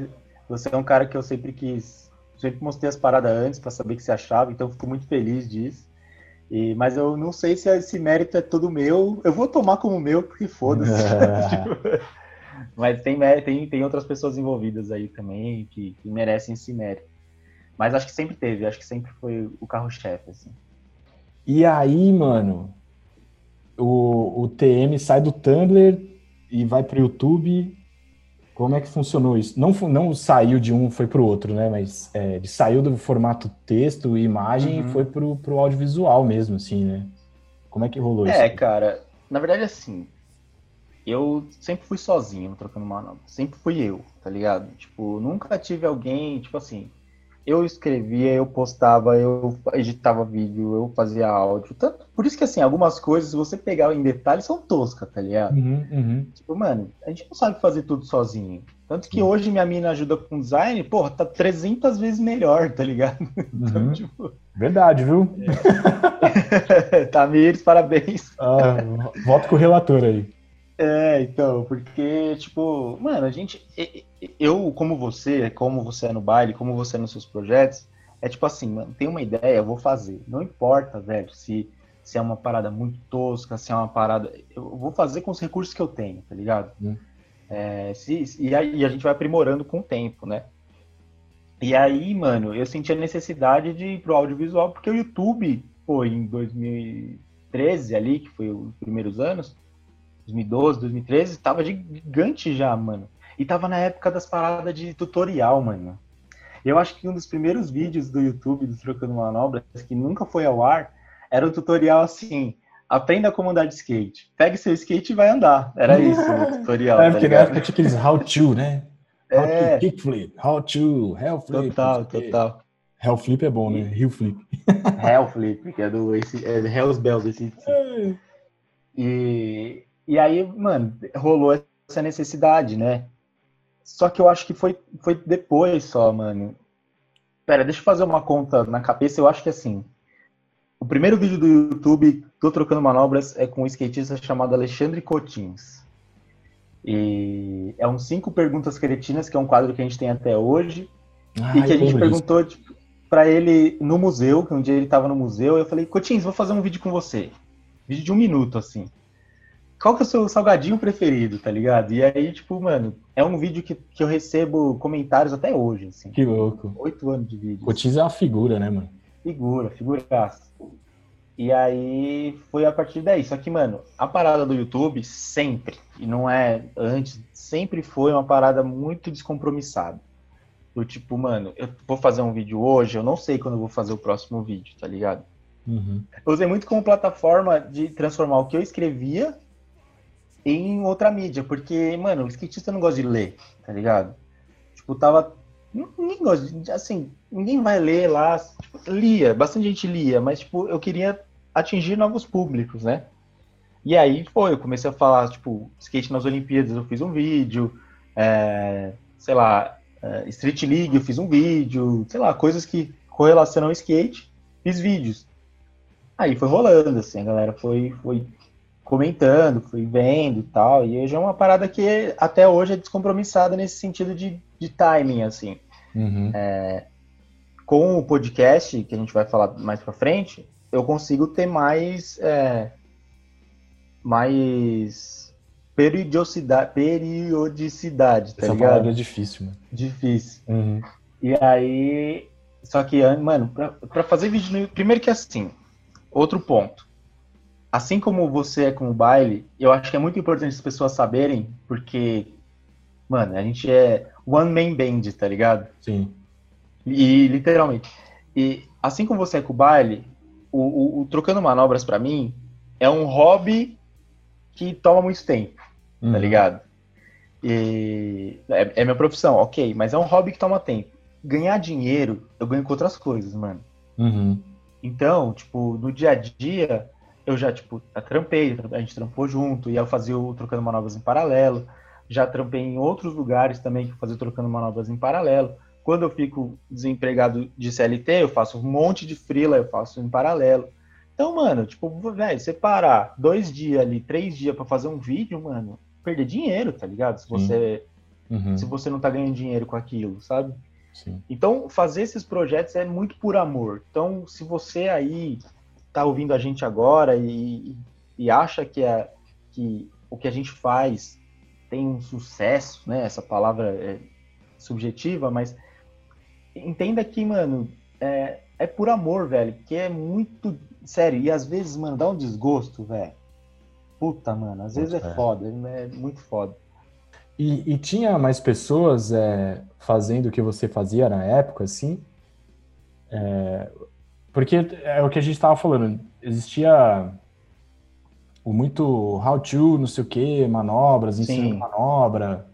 Você é um cara que eu sempre quis, sempre mostrei as paradas antes pra saber o que você achava, então eu fico muito feliz disso. E, mas eu não sei se esse mérito é todo meu. Eu vou tomar como meu, porque foda-se. Mas tem, tem, tem outras pessoas envolvidas aí também que, que merecem esse mérito. Mas acho que sempre teve, acho que sempre foi o carro-chefe, assim. E aí, mano, o, o TM sai do Tumblr e vai pro YouTube. Como é que funcionou isso? Não, não saiu de um, foi pro outro, né? Mas é, ele saiu do formato texto e imagem Uhum. e foi pro, pro audiovisual mesmo, assim, né? Como é que rolou isso? É, cara, na verdade, assim, eu sempre fui sozinho trocando manobra. Sempre fui eu, tá ligado? Tipo, nunca tive alguém, tipo assim, eu escrevia, eu postava, eu editava vídeo, eu fazia áudio. Tanto, por isso que, assim, algumas coisas, se você pegar em detalhes, são toscas, tá ligado? Uhum, uhum. Tipo, mano, a gente não sabe fazer tudo sozinho. Tanto que hoje minha mina ajuda com design, porra, tá 300 vezes melhor, tá ligado? Então, Uhum. tipo, Verdade, viu? Tamires, parabéns. Ah, voto com o relator aí. É, então, porque, tipo, mano, a gente. Eu, como você, como você é no baile, como você é nos seus projetos, é tipo assim, mano, tem uma ideia, eu vou fazer. Não importa, velho, se, se é uma parada muito tosca, se é uma parada. Eu vou fazer com os recursos que eu tenho, tá ligado? Hum. É, se, e aí a gente vai aprimorando com o tempo, né? E aí, mano, eu senti a necessidade de ir pro audiovisual, porque o YouTube, pô, em 2013 ali, que foi os primeiros anos, 2012, 2013, tava gigante já, mano. E tava na época das paradas de tutorial, mano. Eu acho que um dos primeiros vídeos do YouTube do Trocando Manobras, que nunca foi ao ar, era um tutorial assim, aprenda como andar de skate. Pegue seu skate e vai andar. Era isso o tutorial, É, tá porque na ligado? época tinha aqueles how to, né? How É. to kickflip, how to hell flip. Total, total. Hell flip é bom, né? Hill flip. Hell Flip, que é do esse, é Hell's Bells, esse, E, e aí, mano, rolou essa necessidade, né? Só que eu acho que foi, foi depois só, mano. Pera, deixa eu fazer uma conta na cabeça. Eu acho que assim. O primeiro vídeo do YouTube, Tô Trocando Manobras, é com um skatista chamado Alexandre Cotins. E é um cinco perguntas cretinas, que é um quadro que a gente tem até hoje. Ah, e que a gente perguntou tipo, pra ele no museu, que um dia ele tava no museu, eu falei, Cotins, vou fazer um vídeo com você. Vídeo de um minuto, assim. Qual que é o seu salgadinho preferido, tá ligado? E aí, tipo, mano, é um vídeo que, que eu recebo comentários até hoje, assim. Que louco. Oito anos de vídeo. Cotiz é uma figura, né, mano? Figura, figuraça. E aí foi a partir daí. Só que, mano, a parada do YouTube sempre, e não é antes, sempre foi uma parada muito descompromissada. Do tipo, mano, eu vou fazer um vídeo hoje, eu não sei quando eu vou fazer o próximo vídeo, tá ligado? Uhum. Eu usei muito como plataforma de transformar o que eu escrevia em outra mídia, porque, mano, o skatista não gosta de ler, tá ligado? Tipo, tava. Ninguém gosta de. Assim, ninguém vai ler lá. Tipo, lia, bastante gente lia, mas, tipo, eu queria atingir novos públicos, né? E aí foi, eu comecei a falar, tipo, skate nas Olimpíadas, eu fiz um vídeo, é, sei lá, é, Street League, eu fiz um vídeo, sei lá, coisas que correlacionam ao skate, fiz vídeos. Aí foi rolando, assim, a galera foi, foi comentando, foi vendo e tal, e hoje é uma parada que até hoje é descompromissada nesse sentido de, de timing, assim. Uhum. Com o podcast, que a gente vai falar mais pra frente, eu consigo ter mais, é, mais periodicidade, periodicidade, tá Essa ligado? palavra é difícil, mano. Difícil. Uhum. E aí. Só que, mano, pra, pra fazer vídeo no YouTube. Primeiro que assim, outro ponto. Assim como você é com o baile, eu acho que é muito importante as pessoas saberem, porque, mano, a gente é one man band, tá ligado? Sim. E literalmente. E assim como você é com o baile, o, o- o Trocando Manobras pra mim é um hobby que toma muito tempo Uhum. tá ligado? E é, é minha profissão, ok, mas é um hobby que toma tempo. Ganhar dinheiro, eu ganho com outras coisas, mano. Uhum. Então, tipo, no dia a dia, eu já, tipo, já trampei, a gente trampou junto, e eu fazia o Trocando Manobras em paralelo. Já trampei em outros lugares também que fazia o Trocando Manobras em paralelo. Quando eu fico desempregado de CLT, eu faço um monte de freela, eu faço em paralelo. Então, mano, tipo, velho, você parar dois dias ali, três dias pra fazer um vídeo, mano, perder dinheiro, tá ligado? Se você, Uhum. se você não tá ganhando dinheiro com aquilo, sabe? Sim. Então, fazer esses projetos é muito por amor. Então, se você aí tá ouvindo a gente agora e, e acha que, é, que o que a gente faz tem um sucesso, né? Essa palavra é subjetiva, mas entenda que, mano, é, é por amor, velho. Porque é muito sério. E às vezes, mano, dá um desgosto, velho. Puta, mano, às vezes é É. foda, é muito foda. E, e tinha mais pessoas é, fazendo o que você fazia na época, assim? É, porque é o que a gente estava falando, existia o muito how to, não sei o que, manobras, ensinando Sim. manobra,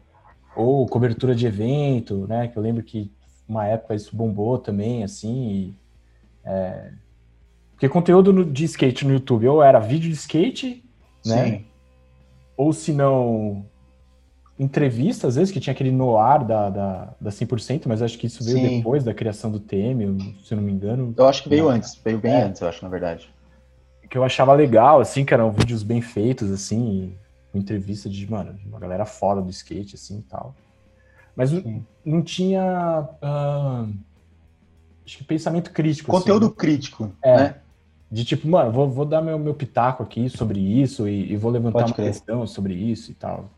ou cobertura de evento, né? Que eu lembro que uma época isso bombou também, assim. E, é... Porque conteúdo de skate no YouTube ou era vídeo de skate, né? Sim. Ou se não, entrevista, às vezes, que tinha aquele noir da, da, da 100%, mas acho que isso veio Sim. depois da criação do Temer, se eu não me engano. Eu acho que veio antes, veio bem é. antes, eu acho, na verdade. Que eu achava legal, assim, que eram vídeos bem feitos, assim, com entrevista de, mano, de uma galera foda do skate, assim, e tal. Mas Sim. não tinha, uh, acho que pensamento crítico. Conteúdo assim, crítico, é. né? De tipo, mano, vou, vou dar meu, meu pitaco aqui sobre isso e, e vou levantar Pode uma crer. questão sobre isso e tal.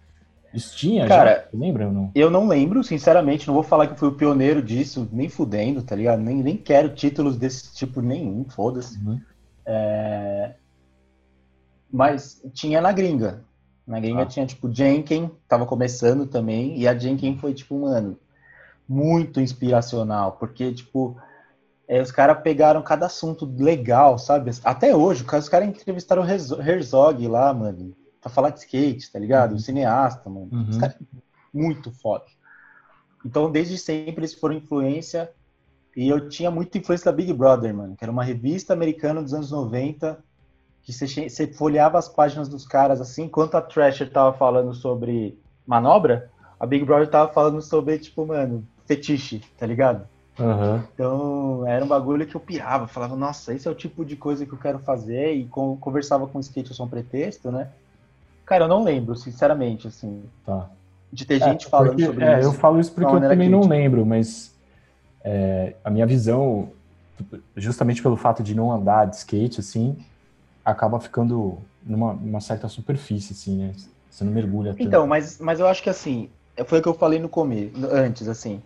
Isso tinha Cara, já? Lembra ou não? Eu não lembro, sinceramente, não vou falar que fui o pioneiro disso, nem fudendo, tá ligado? Nem, nem quero títulos desse tipo nenhum, foda-se. Uhum. É... Mas tinha na gringa. Na gringa ah. tinha, tipo, Jenkin, tava começando também, e a Jenkin foi, tipo, mano, muito inspiracional, porque, tipo, é, os caras pegaram cada assunto legal, sabe? Até hoje, os caras entrevistaram o Herzog lá, mano pra falar de skate, tá ligado? Uhum. O cineasta, mano. Uhum. Os caras muito foda. Então, desde sempre eles foram influência. E eu tinha muita influência da Big Brother, mano, que era uma revista americana dos anos 90, que você, você folheava as páginas dos caras assim, enquanto a Thrasher tava falando sobre manobra, a Big Brother tava falando sobre, tipo, mano, fetiche, tá ligado? Uhum. Então, era um bagulho que eu pirava, falava, nossa, esse é o tipo de coisa que eu quero fazer, e com, conversava com o skate, eu sou um pretexto, né? Cara, eu não lembro, sinceramente, assim. Tá. De ter é, gente falando porque, sobre é, isso. Eu falo isso porque eu também não lembro, mas é, a minha visão, justamente pelo fato de não andar de skate, assim, acaba ficando numa, numa certa superfície, assim, né? Você não mergulha tanto. Então, mas, mas eu acho que assim, foi o que eu falei no começo, antes, assim.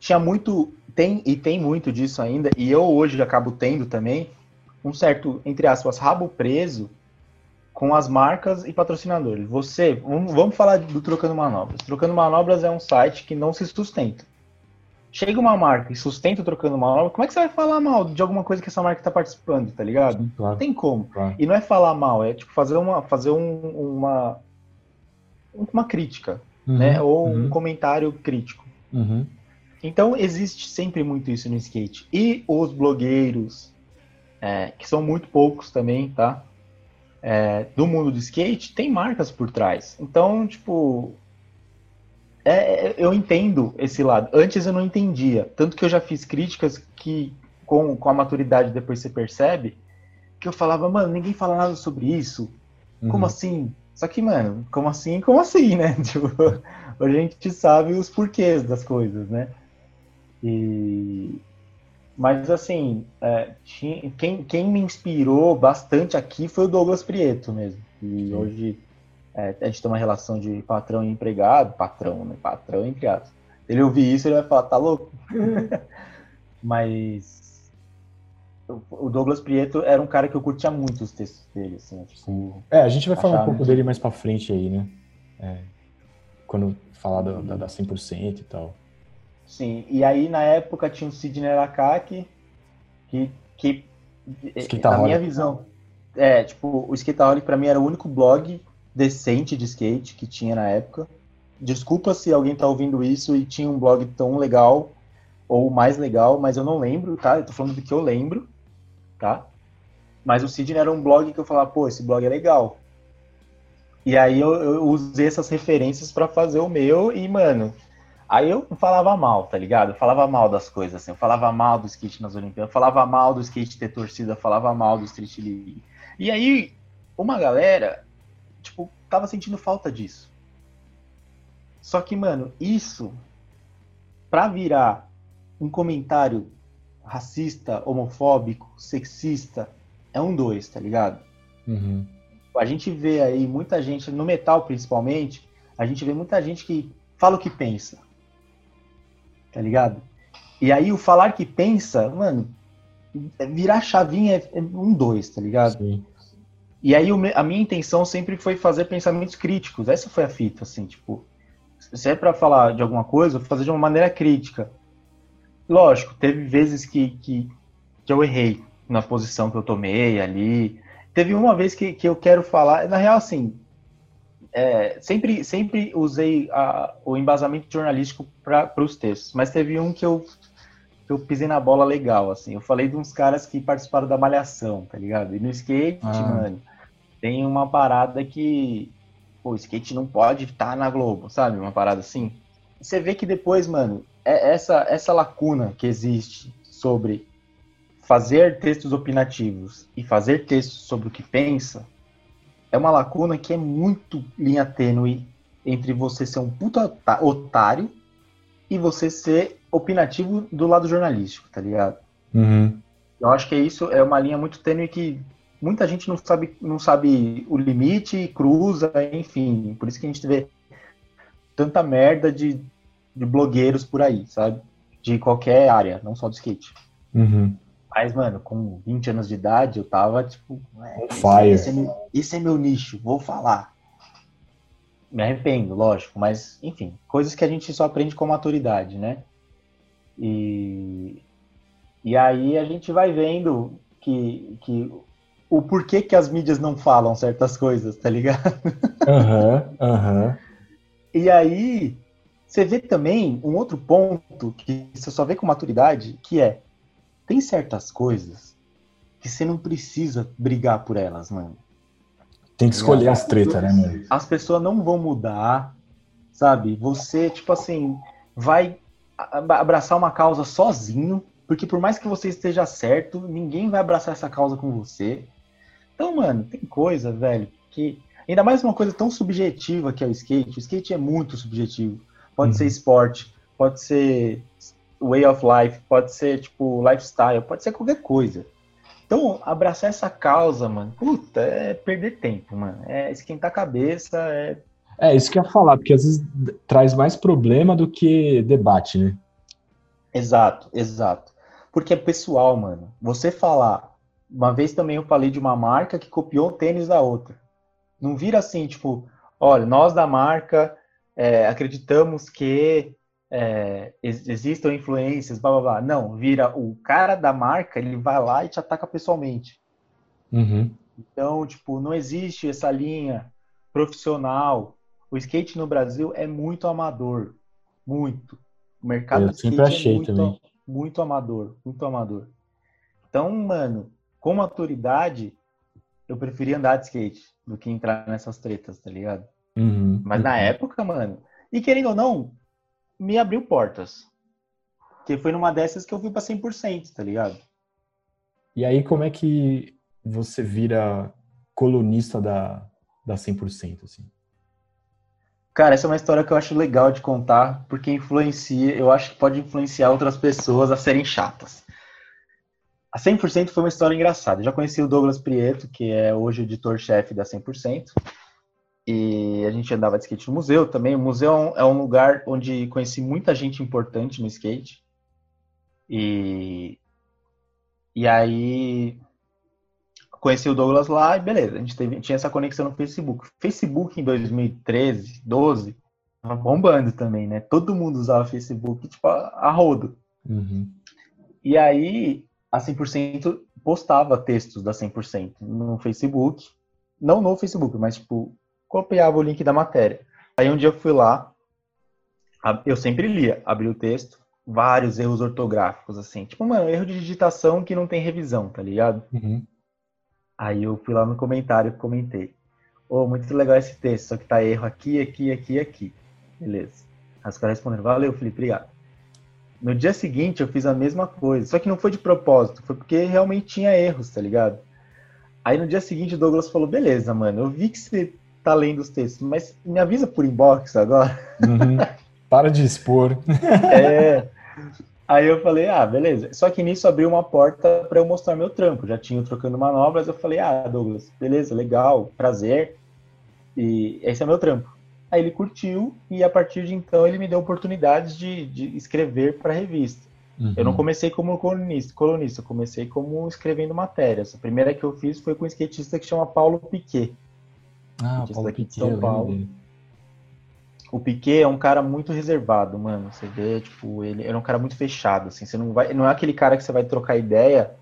Tinha muito, tem e tem muito disso ainda, e eu hoje acabo tendo também, um certo, entre aspas, rabo preso com as marcas e patrocinadores. Você, vamos falar do Trocando Manobras. Trocando Manobras é um site que não se sustenta. Chega uma marca e sustenta o Trocando Manobras, como é que você vai falar mal de alguma coisa que essa marca está participando, tá ligado? Sim, claro. Não tem como. Claro. E não é falar mal, é tipo fazer uma, fazer um, uma, uma crítica, uhum, né? Ou uhum. um comentário crítico. Uhum. Então existe sempre muito isso no skate. E os blogueiros, é, que são muito poucos também, tá? É, do mundo do skate tem marcas por trás. Então, tipo, é, eu entendo esse lado. Antes eu não entendia. Tanto que eu já fiz críticas que, com, com a maturidade, depois você percebe, que eu falava, mano, ninguém fala nada sobre isso. Uhum. Como assim? Só que, mano, como assim? Como assim, né? Tipo, a gente sabe os porquês das coisas, né? E, mas, assim, é, tinha, quem, quem me inspirou bastante aqui foi o Douglas Prieto mesmo. E Sim. hoje é, a gente tem uma relação de patrão e empregado, patrão, né? Patrão e empregado. Ele ouvir isso, ele vai falar, tá louco? Mas o Douglas Prieto era um cara que eu curtia muito os textos dele, assim, tipo, É, a gente vai falar um pouco dele mais pra frente aí, né? É, quando falar da, da, da 100% e tal. Sim, e aí na época tinha o Sidney Arakaki, que, que na minha visão, é, tipo, o Skateaholic pra mim era o único blog decente de skate que tinha na época. Desculpa se alguém tá ouvindo isso e tinha um blog tão legal ou mais legal, mas eu não lembro, tá? Eu tô falando do que eu lembro, tá? Mas o Sidney era um blog que eu falava, pô, esse blog é legal. E aí eu, eu usei essas referências para fazer o meu e, mano, Aí eu falava mal, tá ligado? Eu falava mal das coisas, assim. Eu falava mal do skate nas Olimpíadas, eu falava mal do skate ter torcida, falava mal do Street League. E aí, uma galera, tipo, tava sentindo falta disso. Só que, mano, isso, pra virar um comentário racista, homofóbico, sexista, é um dois, tá ligado? Uhum. A gente vê aí muita gente, no metal principalmente, a gente vê muita gente que fala o que pensa tá ligado? E aí o falar que pensa, mano, virar chavinha é, é um dois, tá ligado? Sim. E aí a minha intenção sempre foi fazer pensamentos críticos. Essa foi a fita, assim, tipo, se é para falar de alguma coisa, fazer de uma maneira crítica. Lógico, teve vezes que, que, que eu errei na posição que eu tomei ali. Teve uma vez que, que eu quero falar, na real, assim, é, sempre, sempre usei a, o embasamento jornalístico para os textos, mas teve um que eu, que eu pisei na bola legal, assim. Eu falei de uns caras que participaram da Malhação, tá ligado? E no skate, ah. mano, tem uma parada que. Pô, o skate não pode estar tá na Globo, sabe? Uma parada assim. Você vê que depois, mano, é essa, essa lacuna que existe sobre fazer textos opinativos e fazer textos sobre o que pensa é uma lacuna que é muito linha tênue entre você ser um puta otário e você ser opinativo do lado jornalístico, tá ligado? Uhum. Eu acho que isso é uma linha muito tênue que muita gente não sabe, não sabe o limite, cruza, enfim. Por isso que a gente vê tanta merda de, de blogueiros por aí, sabe? De qualquer área, não só do skate. Uhum. Mas, mano, com 20 anos de idade, eu tava, tipo, é, Fire. Esse, é meu, esse é meu nicho, vou falar. Me arrependo, lógico, mas, enfim, coisas que a gente só aprende com maturidade, né? E, e aí a gente vai vendo que, que o porquê que as mídias não falam certas coisas, tá ligado? Aham, uhum, aham. Uhum. E aí, você vê também um outro ponto que você só vê com maturidade, que é tem certas coisas que você não precisa brigar por elas, mano. Tem que escolher as tretas, né, mano? As pessoas não vão mudar, sabe? Você, tipo assim, vai abraçar uma causa sozinho, porque por mais que você esteja certo, ninguém vai abraçar essa causa com você. Então, mano, tem coisa, velho, que. Ainda mais uma coisa tão subjetiva que é o skate. O skate é muito subjetivo. Pode uhum. ser esporte, pode ser way of life, pode ser, tipo, lifestyle, pode ser qualquer coisa. Então, abraçar essa causa, mano, puta, é perder tempo, mano. É esquentar a cabeça, é. É, isso que eu ia falar, porque às vezes traz mais problema do que debate, né? Exato, exato. Porque é pessoal, mano. Você falar. Uma vez também eu falei de uma marca que copiou o tênis da outra. Não vira assim, tipo, olha, nós da marca é, acreditamos que é, existam influências, blá blá blá. Não, vira o cara da marca, ele vai lá e te ataca pessoalmente. Uhum. Então, tipo, não existe essa linha profissional. O skate no Brasil é muito amador. Muito. O mercado Eu do skate achei é muito, também. muito amador. Muito amador. Então, mano, com maturidade, eu preferia andar de skate do que entrar nessas tretas, tá ligado? Uhum. Mas na época, mano, e querendo ou não, me abriu portas. Que foi numa dessas que eu fui pra 100%, tá ligado? E aí, como é que você vira colunista da, da 100%, assim? Cara, essa é uma história que eu acho legal de contar, porque influencia, eu acho que pode influenciar outras pessoas a serem chatas. A 100% foi uma história engraçada. Eu já conheci o Douglas Prieto, que é hoje editor-chefe da 100%. E a gente andava de skate no museu também. O museu é um lugar onde conheci muita gente importante no skate. E, e aí conheci o Douglas lá e beleza, a gente teve, tinha essa conexão no Facebook. Facebook em 2013, 12, tava bombando também, né? Todo mundo usava Facebook, tipo, a, a rodo. Uhum. E aí, a 100% postava textos da 100% no Facebook. Não no Facebook, mas, tipo, copiava o link da matéria. Aí um dia eu fui lá, eu sempre lia, abri o texto, vários erros ortográficos, assim. Tipo, mano, erro de digitação que não tem revisão, tá ligado? Uhum. Aí eu fui lá no comentário e comentei. Ô, oh, muito legal esse texto, só que tá erro aqui, aqui, aqui, aqui. Beleza. Aí os caras responderam, valeu, Felipe, obrigado. No dia seguinte eu fiz a mesma coisa, só que não foi de propósito, foi porque realmente tinha erros, tá ligado? Aí no dia seguinte o Douglas falou, beleza, mano, eu vi que você tá lendo os textos, mas me avisa por inbox agora. Uhum. Para de expor. é. Aí eu falei, ah, beleza. Só que nisso abriu uma porta para eu mostrar meu trampo. Já tinha trocando manobras, eu falei, ah, Douglas, beleza, legal, prazer. E esse é meu trampo. Aí ele curtiu e a partir de então ele me deu oportunidades de, de escrever para a revista. Uhum. Eu não comecei como colunista, colunista, eu comecei como escrevendo matérias. A primeira que eu fiz foi com um skatista que chama Paulo Piquet. Ah, o Paulo Piquet, São Paulo. O Piquet é um cara muito reservado, mano. Você vê, tipo, ele era um cara muito fechado, assim. Você não vai, não é aquele cara que você vai trocar ideia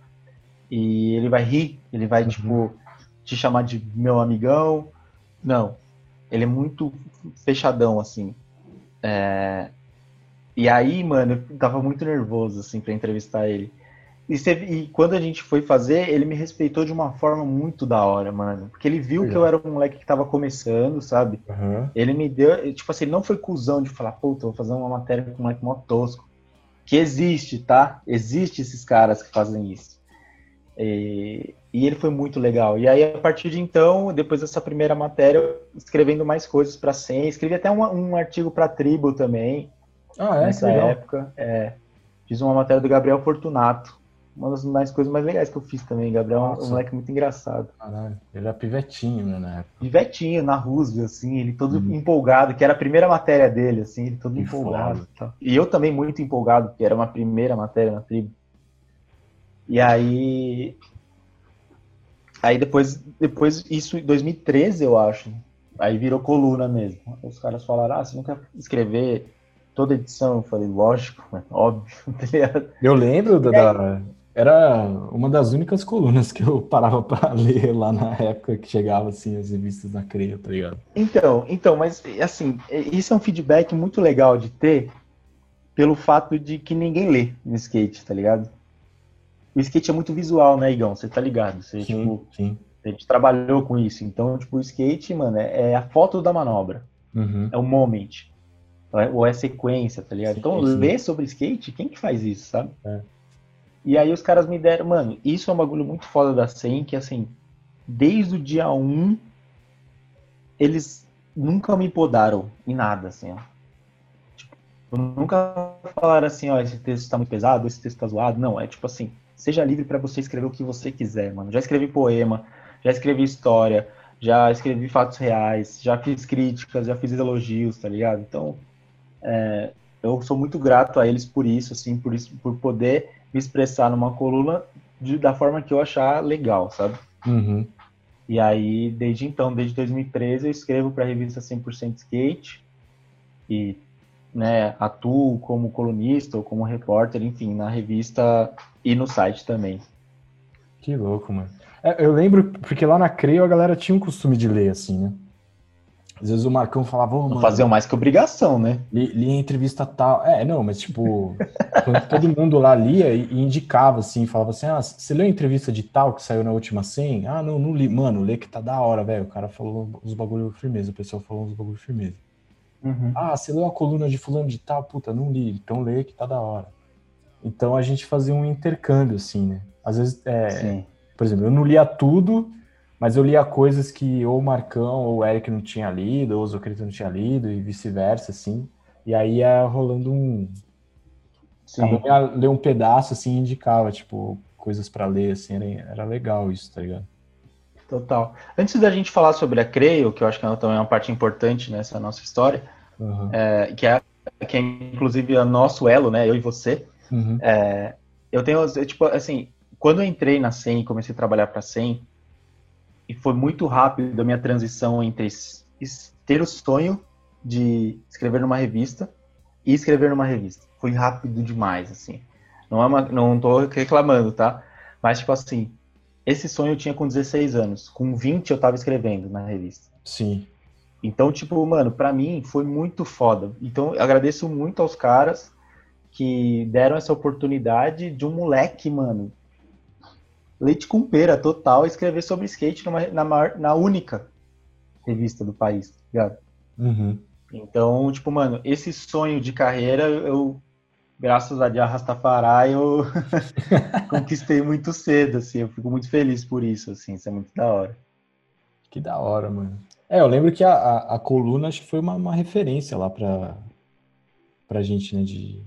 e ele vai rir, ele vai, uhum. tipo, te chamar de meu amigão. Não. ele é muito fechadão, assim. É, e aí, mano, eu tava muito nervoso, assim, pra entrevistar ele. E, e, quando a gente foi fazer, ele me respeitou de uma forma muito da hora, mano. Porque ele viu Legal. que eu era um moleque que tava começando, sabe? Uhum. Ele me deu, tipo assim, não foi cuzão de falar, puta, vou fazer uma matéria com um moleque mó tosco. Que existe, tá? Existe esses caras que fazem isso. E, e, ele foi muito legal. E aí, a partir de então, depois dessa primeira matéria, escrevendo mais coisas para 100, escrevi até um, um artigo para Tribo também. Ah, é? Nessa época. É, fiz uma matéria do Gabriel Fortunato uma das mais coisas mais legais que eu fiz também. Gabriel é um moleque muito engraçado. Caralho, ele era pivetinho, né, na época. Pivetinho, na Roosevelt, assim, ele todo uhum. empolgado, que era a primeira matéria dele, assim, ele todo que empolgado. E eu também muito empolgado, porque era uma primeira matéria na tribo. E aí. Aí depois, depois isso em 2013, eu acho. Aí virou coluna mesmo. Os caras falaram: ah, você não quer escrever toda edição? Eu falei: lógico, óbvio. Tá eu lembro da, era uma das únicas colunas que eu parava para ler lá na época que chegava assim as revistas na CREA, tá ligado? Então, então, mas assim, isso é um feedback muito legal de ter pelo fato de que ninguém lê no skate, tá ligado? O skate é muito visual, né, Igão? Você tá ligado? Você, sim, tipo, sim. a gente trabalhou com isso. Então, tipo, o skate, mano, é, é a foto da manobra. Uhum. É o moment. Ou é sequência, tá ligado? Sim, então, sim. ler sobre skate, quem que faz isso, sabe? É. E aí os caras me deram, mano, isso é um bagulho muito foda da SEM, que assim, desde o dia 1, eles nunca me podaram em nada, assim, ó. Tipo, nunca falaram assim, ó, esse texto tá muito pesado, esse texto tá zoado. Não, é tipo assim, seja livre para você escrever o que você quiser, mano. Já escrevi poema, já escrevi história, já escrevi fatos reais, já fiz críticas, já fiz elogios, tá ligado? Então, é, eu sou muito grato a eles por isso, assim, por isso, por poder me expressar numa coluna de, da forma que eu achar legal, sabe? Uhum. E aí, desde então, desde 2013, eu escrevo para a revista 100% Skate e né, atuo como colunista ou como repórter, enfim, na revista e no site também. Que louco, mano. É, eu lembro, porque lá na CREO a galera tinha um costume de ler, assim, né? Às vezes o Marcão falava, oh, Não faziam mais que obrigação, né? Li, li a entrevista tal. É, não, mas tipo, todo mundo lá lia e, e, indicava, assim, falava assim: ah, você leu a entrevista de tal que saiu na última 100? Ah, não, não li. Mano, lê que tá da hora, velho. O cara falou os bagulho firmeza, o pessoal falou uns bagulho firmeza. Uhum. Ah, você leu a coluna de fulano de tal? Puta, não li. Então lê que tá da hora. Então a gente fazia um intercâmbio, assim, né? Às vezes, é, por exemplo, eu não lia tudo mas eu lia coisas que ou o Marcão ou o Eric não tinha lido, ou o Zocrito não tinha lido, e vice-versa, assim. E aí ia rolando um. Sim. Ia ler um pedaço, assim, indicava, tipo, coisas para ler, assim, era, era legal isso, tá ligado? Total. Antes da gente falar sobre a Creio, que eu acho que é também é uma parte importante nessa nossa história, uhum. é, que, é, que é inclusive o nosso elo, né? Eu e você. Uhum. É, eu tenho, tipo, assim, quando eu entrei na SEM e comecei a trabalhar para a SEM, e foi muito rápido a minha transição entre ter o sonho de escrever numa revista e escrever numa revista. Foi rápido demais, assim. Não é uma, não tô reclamando, tá? Mas tipo assim, esse sonho eu tinha com 16 anos, com 20 eu tava escrevendo na revista. Sim. Então, tipo, mano, para mim foi muito foda. Então, eu agradeço muito aos caras que deram essa oportunidade de um moleque, mano, leite com pera total escrever sobre skate numa, na, maior, na única revista do país, tá ligado? Uhum. Então, tipo, mano, esse sonho de carreira, eu, graças a Dia Rastafari, eu conquistei muito cedo, assim, eu fico muito feliz por isso, assim, isso é muito da hora. Que da hora, mano. É, eu lembro que a, a, a coluna acho que foi uma, uma referência lá pra, pra gente, né, de,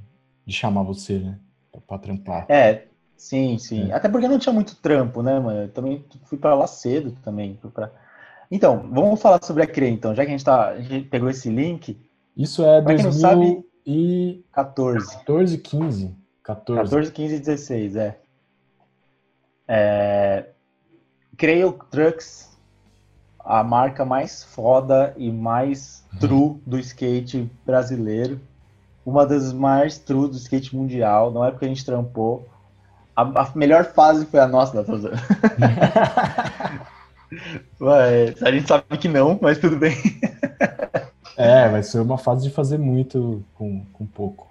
de chamar você, né, pra, pra trampar. É, Sim, sim. É. Até porque não tinha muito trampo, né, mano? Eu também fui para lá cedo também. Pra... Então, vamos falar sobre a CRE, então. Já que a gente, tá, a gente pegou esse link. Isso é 2014. e... 14, 15. 14. 14, 15 16, é. é... Creio Trucks, a marca mais foda e mais uhum. true do skate brasileiro. Uma das mais true do skate mundial. Na época a gente trampou a, a melhor fase foi a nossa da Tarzan. a gente sabe que não, mas tudo bem. É, vai ser uma fase de fazer muito com, com pouco.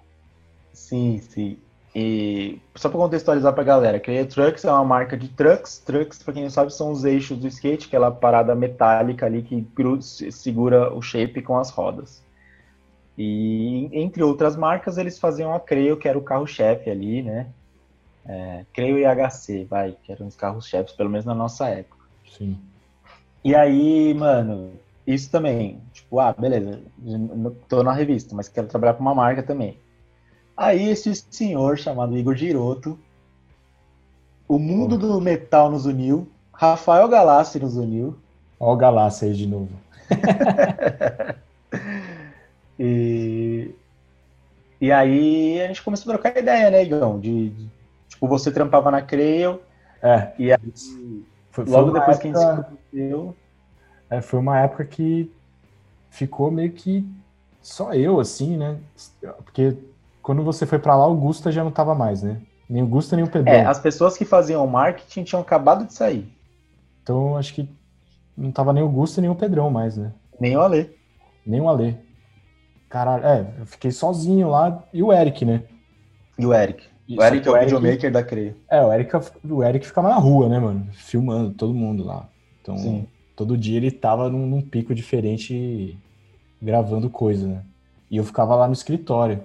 Sim, sim. E só para contextualizar para a galera, que a Trucks é uma marca de trucks. Trucks, para quem não sabe, são os eixos do skate, aquela parada metálica ali que segura o shape com as rodas. E entre outras marcas, eles faziam a Creio, que era o carro-chefe ali, né? É, Creio e HC, vai, que eram os carros-chefes, pelo menos na nossa época. Sim. E aí, mano, isso também, tipo, ah, beleza, tô na revista, mas quero trabalhar com uma marca também. Aí esse senhor chamado Igor Giroto, o mundo oh. do metal nos uniu, Rafael Galassi nos uniu. Olha o Galassi aí de novo. e, e aí a gente começou a trocar ideia, né, Igão? De, de tipo, você trampava na Creio. É. E aí, foi, logo foi depois época, que a gente se conheceu. É, foi uma época que ficou meio que só eu, assim, né? Porque quando você foi para lá, o Gusta já não tava mais, né? Nem o Gusta, nem o Pedro. É, as pessoas que faziam marketing tinham acabado de sair. Então, acho que não tava nem o Gusta, nem o Pedrão mais, né? Nem o Alê. Nem o Alê. Caralho, é, eu fiquei sozinho lá. E o Eric, né? E o Eric. O Eric é o, o Eric, videomaker da CRE. É, o Eric, o Eric ficava na rua, né, mano? Filmando todo mundo lá. Então, Sim. todo dia ele tava num, num pico diferente gravando coisa, né? E eu ficava lá no escritório.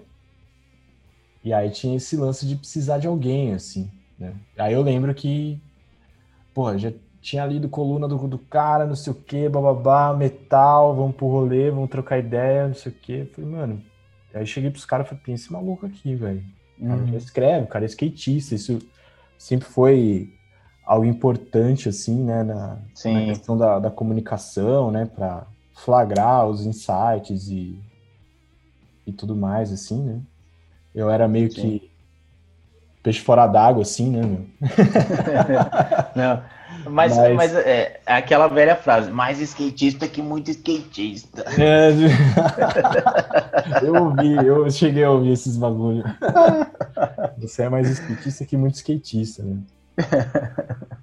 E aí tinha esse lance de precisar de alguém, assim, né? Aí eu lembro que, pô, já tinha lido coluna do, do cara, não sei o que, bababá, metal, vamos pro rolê, vamos trocar ideia, não sei o que. Falei, mano. Aí cheguei pros caras e falei, pensa esse maluco aqui, velho. O cara uhum. escreve, o cara é skatista, isso sempre foi algo importante, assim, né, na, na questão da, da comunicação, né, para flagrar os insights e, e tudo mais, assim, né. Eu era meio Sim. que peixe fora d'água, assim, né, meu? Não, mas, mas... mas é, é, aquela velha frase, mais skatista que muito skatista. É, eu ouvi, eu cheguei a ouvir esses bagulho. Você é mais skatista que muito skatista, né?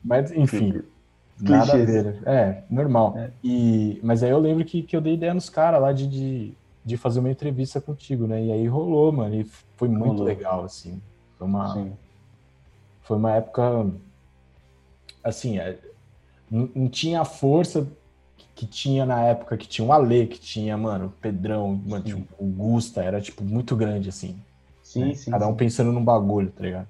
Mas, enfim, nada a ver. É, normal. É. E, mas aí eu lembro que, que eu dei ideia nos caras lá de, de de fazer uma entrevista contigo, né? E aí rolou, mano, e foi muito rolou. legal, assim. Foi uma, Sim. foi uma época, assim, é, não, não, tinha a força que tinha na época, que tinha o Ale, que tinha, mano, o Pedrão, mano, tipo, o Gusta, era, tipo, muito grande, assim. Sim, né? sim. Cada um sim. pensando num bagulho, tá ligado?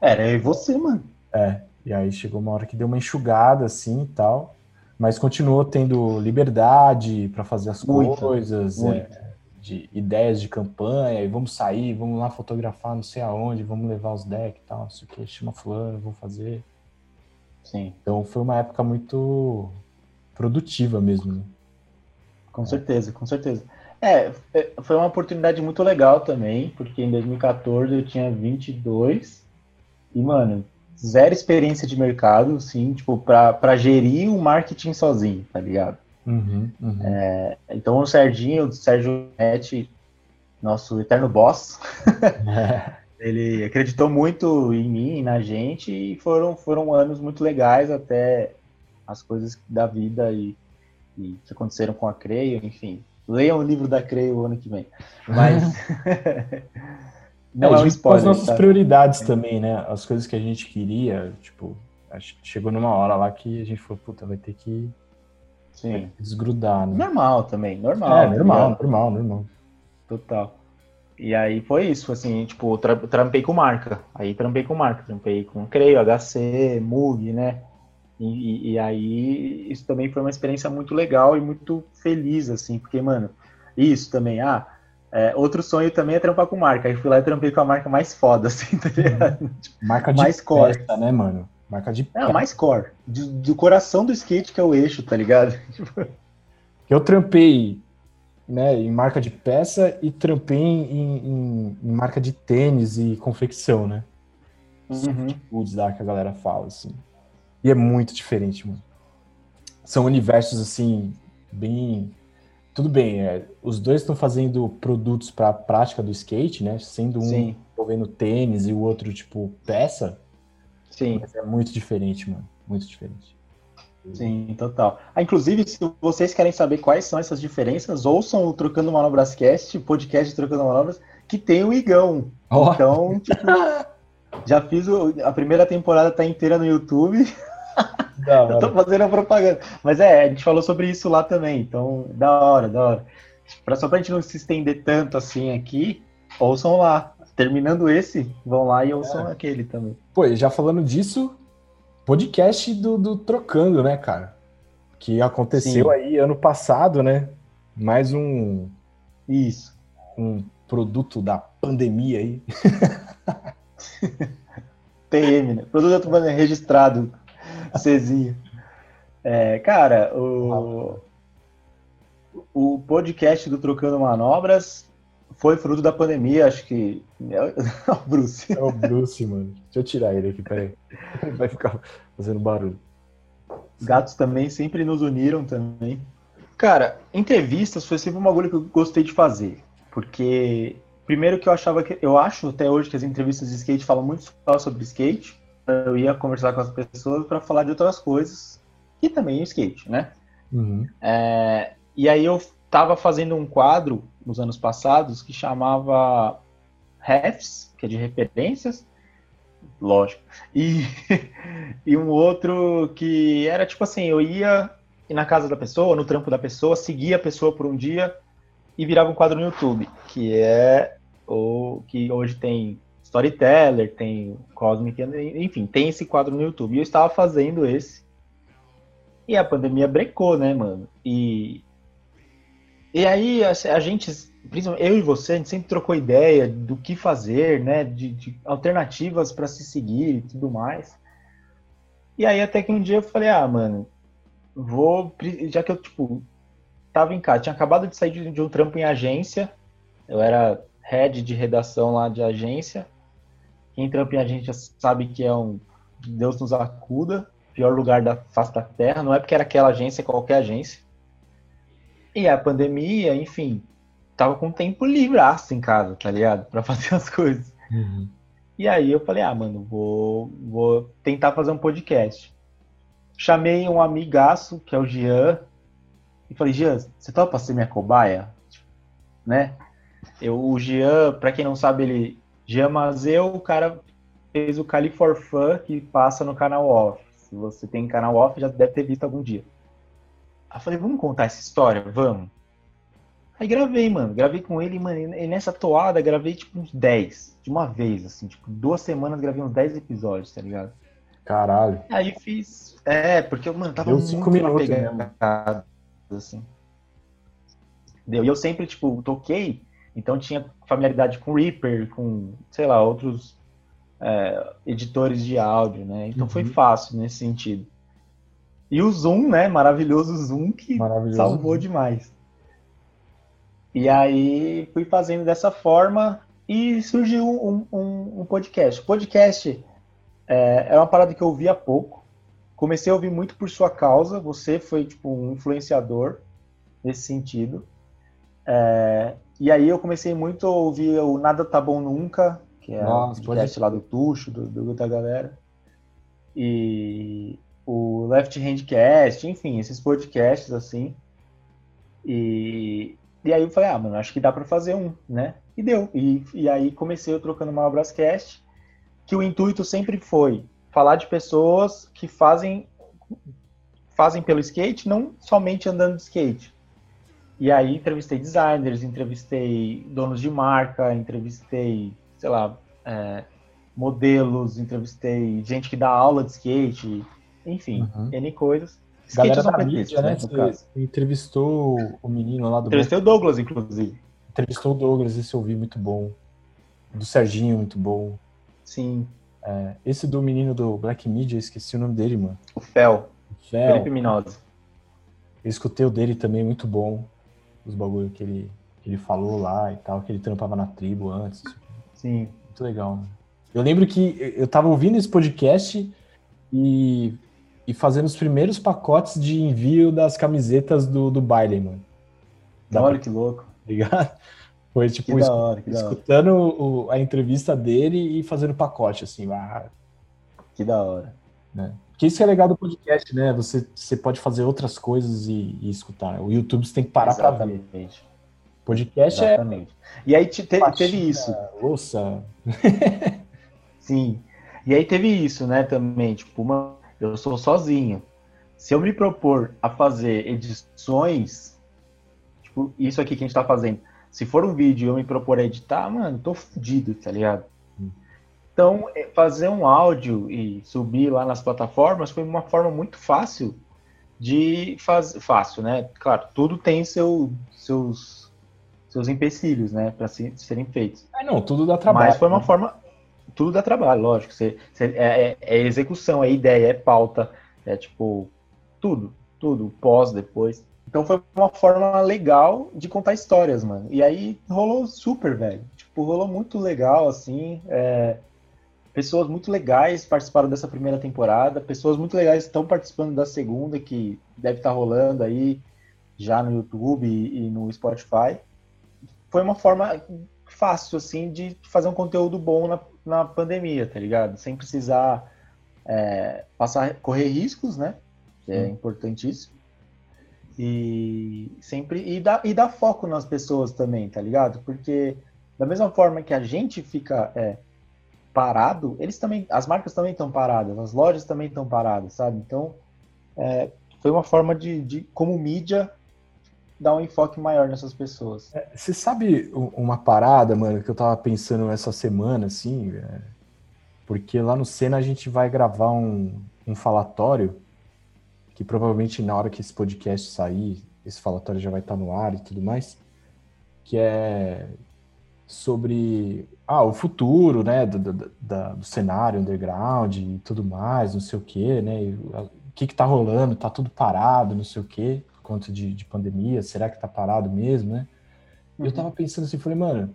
Era eu e você, mano. É, e aí chegou uma hora que deu uma enxugada, assim, e tal mas continuou tendo liberdade para fazer as muito, coisas, muito. É, de ideias de campanha, e vamos sair, vamos lá fotografar não sei aonde, vamos levar os decks e tal, não sei o que, chama fulano, vou fazer. Sim. Então foi uma época muito produtiva mesmo. Né? Com certeza, com certeza. É, é foi uma oportunidade muito legal também, porque em 2014 eu tinha 22 e, mano, zero experiência de mercado, sim, tipo, para gerir o marketing sozinho, tá ligado? Uhum, uhum. É, então o Serginho, o Sérgio Netti, nosso eterno boss, é. ele acreditou muito em mim e na gente e foram, foram anos muito legais até as coisas da vida e, e que aconteceram com a Creio, enfim. Leiam o livro da Creio o ano que vem. Mas Não é, é um spoiler. As nossas tá? prioridades também, né? As coisas que a gente queria, tipo, chegou numa hora lá que a gente falou, puta, vai ter que, Sim. desgrudar, né? Normal também, normal. É, normal, normal, normal. Total. E aí foi isso, assim, tipo, tra trampei com marca. Aí trampei com marca, trampei com Creio, HC, Mug, né? E, e, aí isso também foi uma experiência muito legal e muito feliz, assim, porque, mano, isso também, ah, é, outro sonho também é trampar com marca. Aí fui lá e trampei com a marca mais foda, assim, tá ligado? Uhum. Marca de mais core. Peça, né, mano? Marca de Não, mais core. Do, do, coração do skate, que é o eixo, tá ligado? Eu trampei né, em marca de peça e trampei em, em, em marca de tênis e confecção, né? Uhum. Lá que a galera fala, assim. E é muito diferente, mano. São universos, assim, bem tudo bem, é, os dois estão fazendo produtos para a prática do skate, né? Sendo um Sim. envolvendo tênis e o outro, tipo, peça. Sim. Mas é muito diferente, mano. Muito diferente. Sim, total. Ah, inclusive, se vocês querem saber quais são essas diferenças, ouçam o Trocando Manobras Cast, podcast Trocando Manobras, que tem o Igão. Ó. Então, tipo, já fiz o, a primeira temporada tá inteira no YouTube. Da Eu tô hora. fazendo a propaganda. Mas é, a gente falou sobre isso lá também. Então, da hora, da hora. Pra, só pra gente não se estender tanto assim aqui, ouçam lá. Terminando esse, vão lá e ouçam aquele também. Pô, e já falando disso, podcast do, do Trocando, né, cara? Que aconteceu Sim. aí ano passado, né? Mais um, Isso. um produto da pandemia aí. PM, né? Produto Atuando registrado. Cezinho. É, cara, o, o podcast do Trocando Manobras foi fruto da pandemia, acho que. É o Bruce. É o Bruce, mano. Deixa eu tirar ele aqui, peraí. Vai ficar fazendo barulho. Os gatos também sempre nos uniram também. Cara, entrevistas foi sempre um bagulho que eu gostei de fazer. Porque, primeiro que eu achava que. Eu acho até hoje que as entrevistas de skate falam muito só sobre skate. Eu ia conversar com as pessoas para falar de outras coisas. E também skate, né? Uhum. É, e aí eu tava fazendo um quadro nos anos passados que chamava Refs, que é de referências, lógico. E, e um outro que era tipo assim, eu ia na casa da pessoa, no trampo da pessoa, seguia a pessoa por um dia e virava um quadro no YouTube, que é o que hoje tem Storyteller, tem Cosmic, enfim, tem esse quadro no YouTube. E eu estava fazendo esse. E a pandemia brecou, né, mano? E e aí a, a gente, principalmente eu e você, a gente sempre trocou ideia do que fazer, né? De, de alternativas para se seguir e tudo mais. E aí até que um dia eu falei, ah, mano, vou. Já que eu, tipo, tava em casa, tinha acabado de sair de, de um trampo em agência. Eu era head de redação lá de agência. Quem trampa em agência sabe que é um. Deus nos acuda, pior lugar da face da terra. Não é porque era aquela agência, qualquer agência. E a pandemia, enfim, tava com tempo livraço em casa, tá ligado? Pra fazer as coisas. Uhum. E aí eu falei, ah, mano, vou, vou tentar fazer um podcast. Chamei um amigaço, que é o Jean, e falei, Jean, você topa ser minha cobaia? Né? Eu, o Jean, pra quem não sabe, ele. Jean Mazeu, o cara fez o Cali for Fun, que passa no canal off. Se você tem canal off, já deve ter visto algum dia. Aí eu falei, vamos contar essa história? Vamos. Aí gravei, mano. Gravei com ele, mano. E nessa toada, gravei tipo uns 10. De uma vez, assim. Tipo, duas semanas gravei uns 10 episódios, tá ligado? Caralho. Aí fiz. É, porque, mano, tava Deu muito cinco minutos pegada, assim. Deu. E eu sempre, tipo, toquei, então tinha familiaridade com Reaper, com, sei lá, outros é, editores de áudio, né? Então foi Uhum. fácil nesse sentido. E o Zoom, né? Maravilhoso Zoom que Maravilhoso. salvou demais. E aí fui fazendo dessa forma e surgiu um, um- um podcast. O podcast é, é uma parada que eu ouvi há pouco. Comecei a ouvir muito por sua causa. Você foi tipo um influenciador nesse sentido. É, e aí eu comecei muito a ouvir o Nada Tá Bom Nunca, que é o podcast pode- lá do Tuxo, do, do da galera. E o Left Handcast, enfim, esses podcasts assim. E, e aí eu falei, ah, mano, acho que dá pra fazer um, né? E deu. E, e aí comecei eu trocando uma Abrascast, que o intuito sempre foi falar de pessoas que fazem fazem pelo skate, não somente andando de skate. E aí entrevistei designers, entrevistei donos de marca, entrevistei, sei lá, é, modelos, entrevistei gente que dá aula de skate, enfim, Uhum. N coisas. Galera da pretextos, mídia, né? Você entrevistou o menino lá do Entrevistei o Douglas, inclusive. Entrevistou o Douglas, esse eu vi muito bom. Do Serginho, muito bom. Sim, É, esse do menino do Black Media, esqueci o nome dele, mano. o Fel, Fel. Felipe Minosa. Eu escutei o dele também, muito bom. Os bagulho que ele, que ele falou lá e tal, que ele trampava na tribo antes. Sim. Muito legal, né? Eu lembro que eu tava ouvindo esse podcast e, e fazendo os primeiros pacotes de envio das camisetas do, do baile, mano. Dá Olha que louco. Ligado? Foi tipo, da hora, da hora. escutando o- a entrevista dele e fazendo pacote, assim, ah, Que da hora. que Que isso que é legal do podcast, né? Você, você pode fazer outras coisas e, e escutar. O YouTube você tem que parar para ver. Exatamente. Podcast é Exatamente. E aí te- te- faxina, teve isso. louça. Sim. E aí teve isso, né, também, tipo, uma, eu sou sozinho. Se eu me propor a fazer edições, tipo, isso aqui que a gente tá fazendo, se for um vídeo e eu me propor a editar, mano, tô fudido, tá ligado? Então, é, fazer um áudio e subir lá nas plataformas foi uma forma muito fácil de fazer. Fácil, né? Claro, tudo tem seu, seus, seus empecilhos, né, para serem feitos. É, não, tudo dá trabalho. Mas foi uma né? forma. Tudo dá trabalho, lógico. Você, você- é, é- é execução, é ideia, é pauta, é tipo. Tudo, tudo, pós, depois. Então foi uma forma legal de contar histórias, mano. E aí rolou super, velho. Tipo, rolou muito legal, assim. é, Pessoas muito legais participaram dessa primeira temporada. Pessoas muito legais estão participando da segunda, que deve estar rolando aí já no YouTube e, e no Spotify. Foi uma forma fácil, assim, de fazer um conteúdo bom na, na pandemia, tá ligado? Sem precisar é, passar, correr riscos, né? Que é Sim. importantíssimo. E sempre e dar, e dar foco nas pessoas também, tá ligado? Porque da mesma forma que a gente fica é, parado, eles também, as marcas também estão paradas, as lojas também estão paradas, sabe? Então é, foi uma forma de, de, como mídia, dar um enfoque maior nessas pessoas. Você sabe uma parada, mano, que eu tava pensando essa semana, assim, é, porque lá no Senna a gente vai gravar um, um falatório, que provavelmente na hora que esse podcast sair, esse falatório já vai estar no ar e tudo mais, que é sobre ah, o futuro, né, do, do, da- do cenário underground e tudo mais, não sei o quê, né, o que que tá rolando, tá tudo parado, não sei o quê, conta de, de pandemia, será que tá parado mesmo, né? Eu tava pensando assim, falei, mano,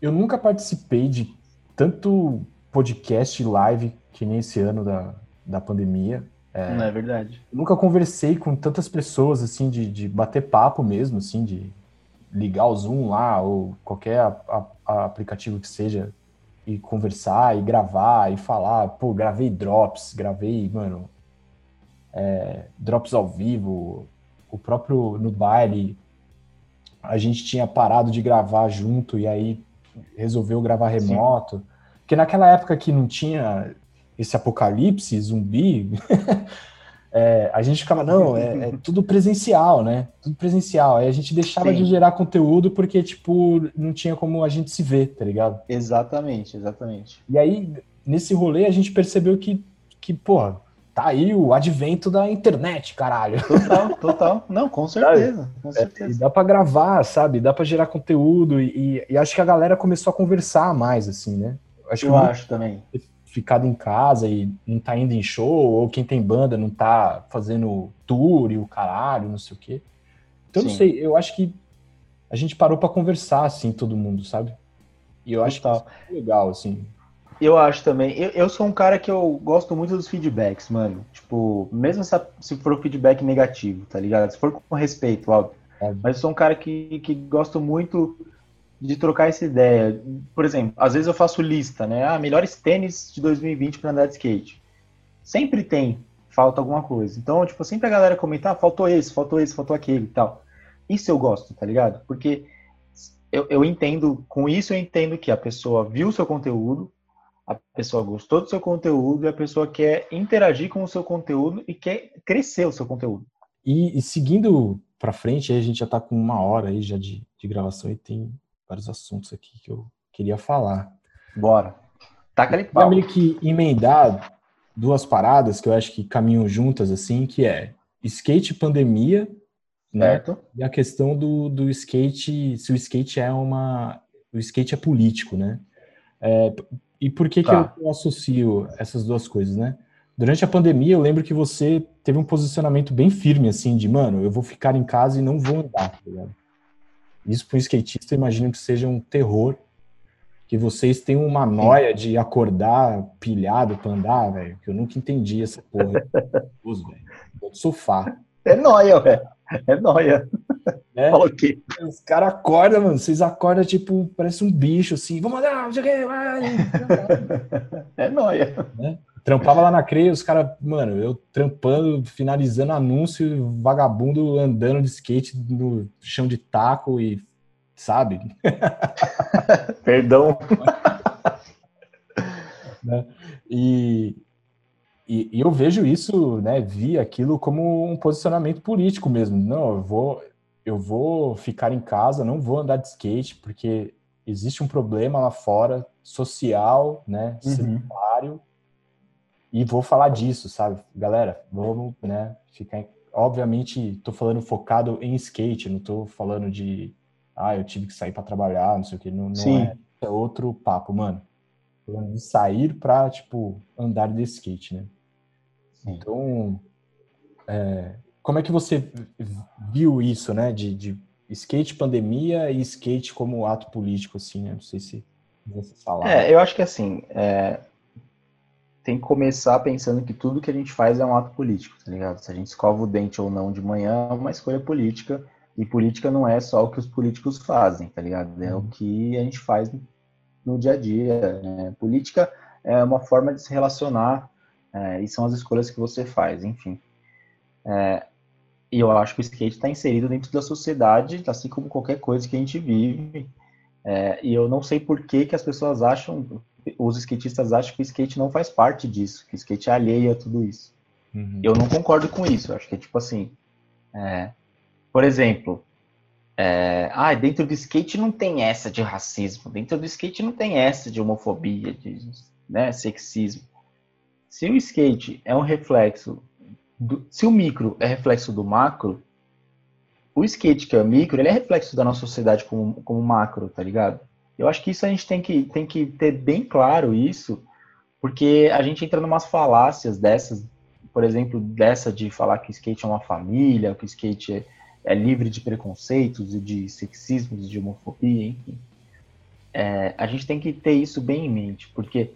eu nunca participei de tanto podcast live que nem esse ano da, da pandemia. Não é verdade? Nunca conversei com tantas pessoas, assim, de, de bater papo mesmo, assim, de ligar o Zoom lá, ou qualquer a- a aplicativo que seja, e conversar, e gravar, e falar, pô, gravei drops, gravei, mano, é, drops ao vivo, o próprio no baile, a gente tinha parado de gravar junto, e aí resolveu gravar Sim. remoto, porque naquela época que não tinha esse apocalipse zumbi, é, a gente ficava, não, é, é tudo presencial, né? Tudo presencial. Aí a gente deixava Sim. de gerar conteúdo porque, tipo, não tinha como a gente se ver, tá ligado? Exatamente, exatamente. E aí, nesse rolê, a gente percebeu que, que porra, tá aí o advento da internet, caralho. Total, total. Não, com certeza, com E certeza. dá pra gravar, sabe? Dá pra gerar conteúdo. E, e acho que a galera começou a conversar mais, assim, né? Acho Eu acho também. ficado em casa e não tá indo em show, ou quem tem banda não tá fazendo tour e o caralho, não sei o quê. Então, não Sim. sei, eu acho que a gente parou pra conversar, assim, todo mundo, sabe? E eu acho que Total. é legal, assim. Eu acho também. Eu, eu sou um cara que eu gosto muito dos feedbacks, mano. Tipo, mesmo se, se for um feedback negativo, tá ligado? Se for com respeito, óbvio. Óbvio. Mas eu sou um cara que, que gosto muito de trocar essa ideia. Por exemplo, às vezes eu faço lista, né? Ah, melhores tênis de 2020 para andar de skate. Sempre tem, falta alguma coisa. Então, tipo, sempre a galera comenta, ah, faltou esse, faltou esse, faltou aquele e tal. Isso eu gosto, tá ligado? Porque eu, eu entendo, com isso eu entendo que a pessoa viu o seu conteúdo, a pessoa gostou do seu conteúdo e a pessoa quer interagir com o seu conteúdo e quer crescer o seu conteúdo. E, e seguindo pra frente, aí a gente já tá com uma hora aí já de, de gravação e tem vários assuntos aqui que eu queria falar. Bora. Taca ali pau. meio que emendar duas paradas que eu acho que caminham juntas, assim, que é skate pandemia, né? Certo? E a questão do, do skate, se o skate é uma. O skate é político, né? É, e por que, Tá. que eu associo essas duas coisas, né? Durante a pandemia, eu lembro que você teve um posicionamento bem firme, assim, de, mano, eu vou ficar em casa e não vou andar, tá ligado? Isso para um skatista, eu imagino que seja um terror. Que vocês têm uma noia de acordar pilhado pra andar, velho, que eu nunca entendi essa porra. Velho. Do sofá. É nóia, velho. É nóia. Fala o quê? Os caras acordam, mano. Vocês acordam, tipo, parece um bicho, assim. Vamos andar, não sei o. É nóia. Então trampava lá na CREA, os caras, mano, eu trampando, finalizando anúncio, vagabundo andando de skate no chão de taco e, sabe? Perdão. né? E, e, e, eu vejo isso, né, vi aquilo como um posicionamento político mesmo. Não, eu vou, eu vou ficar em casa, não vou andar de skate, porque existe um problema lá fora, social, né, uhum. sanitário, e vou falar disso, sabe? Galera, vamos, né, ficar... Em... Obviamente, tô falando focado em skate, não tô falando de, ah, eu tive que sair para trabalhar, não sei o que, não, não é, é outro papo, mano. Falando de sair para, tipo, andar de skate, né? Sim. Então, é, como é que você viu isso, né, de, de skate pandemia e skate como ato político, assim, né? Não sei se você falar. É, eu acho que assim, é, tem que começar pensando que tudo que a gente faz é um ato político, tá ligado? Se a gente escova o dente ou não de manhã é uma escolha política, e política não é só o que os políticos fazem, tá ligado? É o uhum. que a gente faz no dia a dia. Né? Política é uma forma de se relacionar, é, e são as escolhas que você faz, enfim. É, e eu acho que o skate está inserido dentro da sociedade, assim como qualquer coisa que a gente vive. É, e eu não sei por que, que as pessoas acham, os skatistas acham que o skate não faz parte disso, que o skate é alheio a tudo isso. Uhum. Eu não concordo com isso. Eu acho que é tipo assim. É, por exemplo, é, ah, dentro do skate não tem essa de racismo, dentro do skate não tem essa de homofobia, de né, sexismo. Se o skate é um reflexo do, se o micro é reflexo do macro, o skate, que é o micro, ele é reflexo da nossa sociedade como, como macro, tá ligado? Eu acho que isso a gente tem que, tem que ter bem claro isso, porque a gente entra numas falácias dessas, por exemplo, dessa de falar que o skate é uma família, que o skate é, é livre de preconceitos e de sexismos e de homofobia, enfim. É, a gente tem que ter isso bem em mente, porque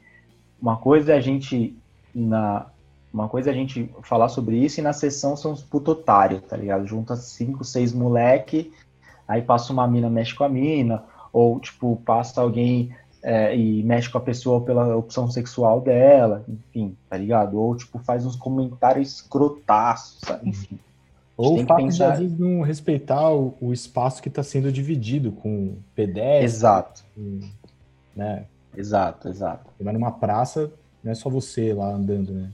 uma coisa é a gente, na, uma coisa é a gente falar sobre isso e na sessão são os putotários, tá ligado? Junta cinco, seis moleque, aí passa uma mina, mexe com a mina, ou tipo, passa alguém é, e mexe com a pessoa pela opção sexual dela, enfim, tá ligado? Ou tipo, faz uns comentários escrotaços, sabe? enfim. Ou o fato pensar... de às vezes não respeitar o, o espaço que está sendo dividido com pedestre. Exato. Com, né? Exato, exato. Mas numa praça não é só você lá andando, né?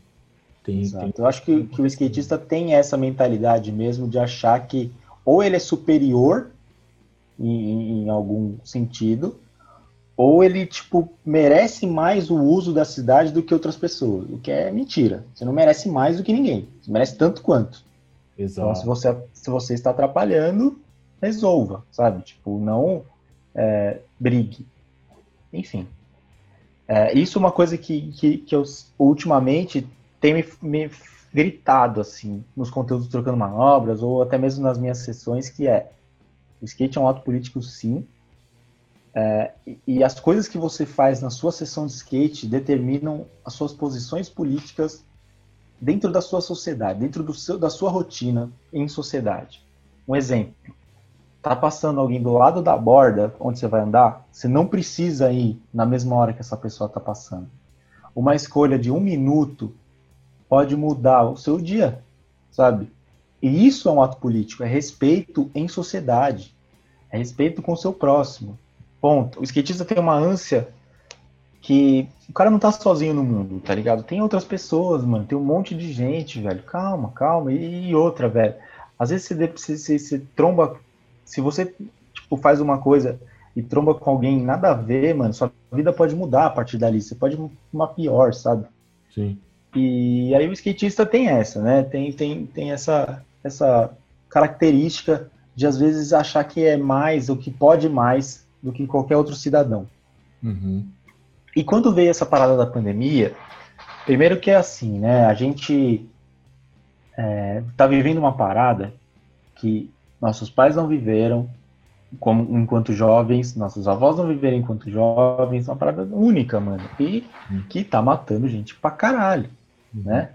Tem, tem... Eu acho que, que o skatista tem essa mentalidade mesmo de achar que ou ele é superior em, em algum sentido, ou ele, tipo, merece mais o uso da cidade do que outras pessoas, o que é mentira. Você não merece mais do que ninguém, você merece tanto quanto. Exato. Então, se você, se você está atrapalhando, resolva, sabe? Tipo, não é, brigue. Enfim. É, isso é uma coisa que, que, que eu ultimamente tem me, me gritado assim nos conteúdos trocando manobras ou até mesmo nas minhas sessões que é o skate é um ato político sim é, e as coisas que você faz na sua sessão de skate determinam as suas posições políticas dentro da sua sociedade, dentro do seu, da sua rotina em sociedade. Um exemplo: tá passando alguém do lado da borda onde você vai andar, você não precisa ir na mesma hora que essa pessoa está passando. Uma escolha de um minuto pode mudar o seu dia, sabe? E isso é um ato político, é respeito em sociedade, é respeito com o seu próximo. Ponto. O skatista tem uma ânsia que o cara não tá sozinho no mundo, tá ligado? Tem outras pessoas, mano, tem um monte de gente, velho. Calma, calma. E, outra, velho. Às vezes você, você, você tromba, se você tipo, faz uma coisa e tromba com alguém nada a ver, mano, sua vida pode mudar a partir dali. Você pode uma pior, sabe? Sim. E aí o skatista tem essa, né? Tem, tem, tem essa, essa característica de às vezes achar que é mais ou que pode mais do que qualquer outro cidadão. Uhum. E quando veio essa parada da pandemia, primeiro que é assim, né? A gente é, tá vivendo uma parada que nossos pais não viveram como, enquanto jovens, nossos avós não viveram enquanto jovens, uma parada única, mano. E uhum. que tá matando gente pra caralho né?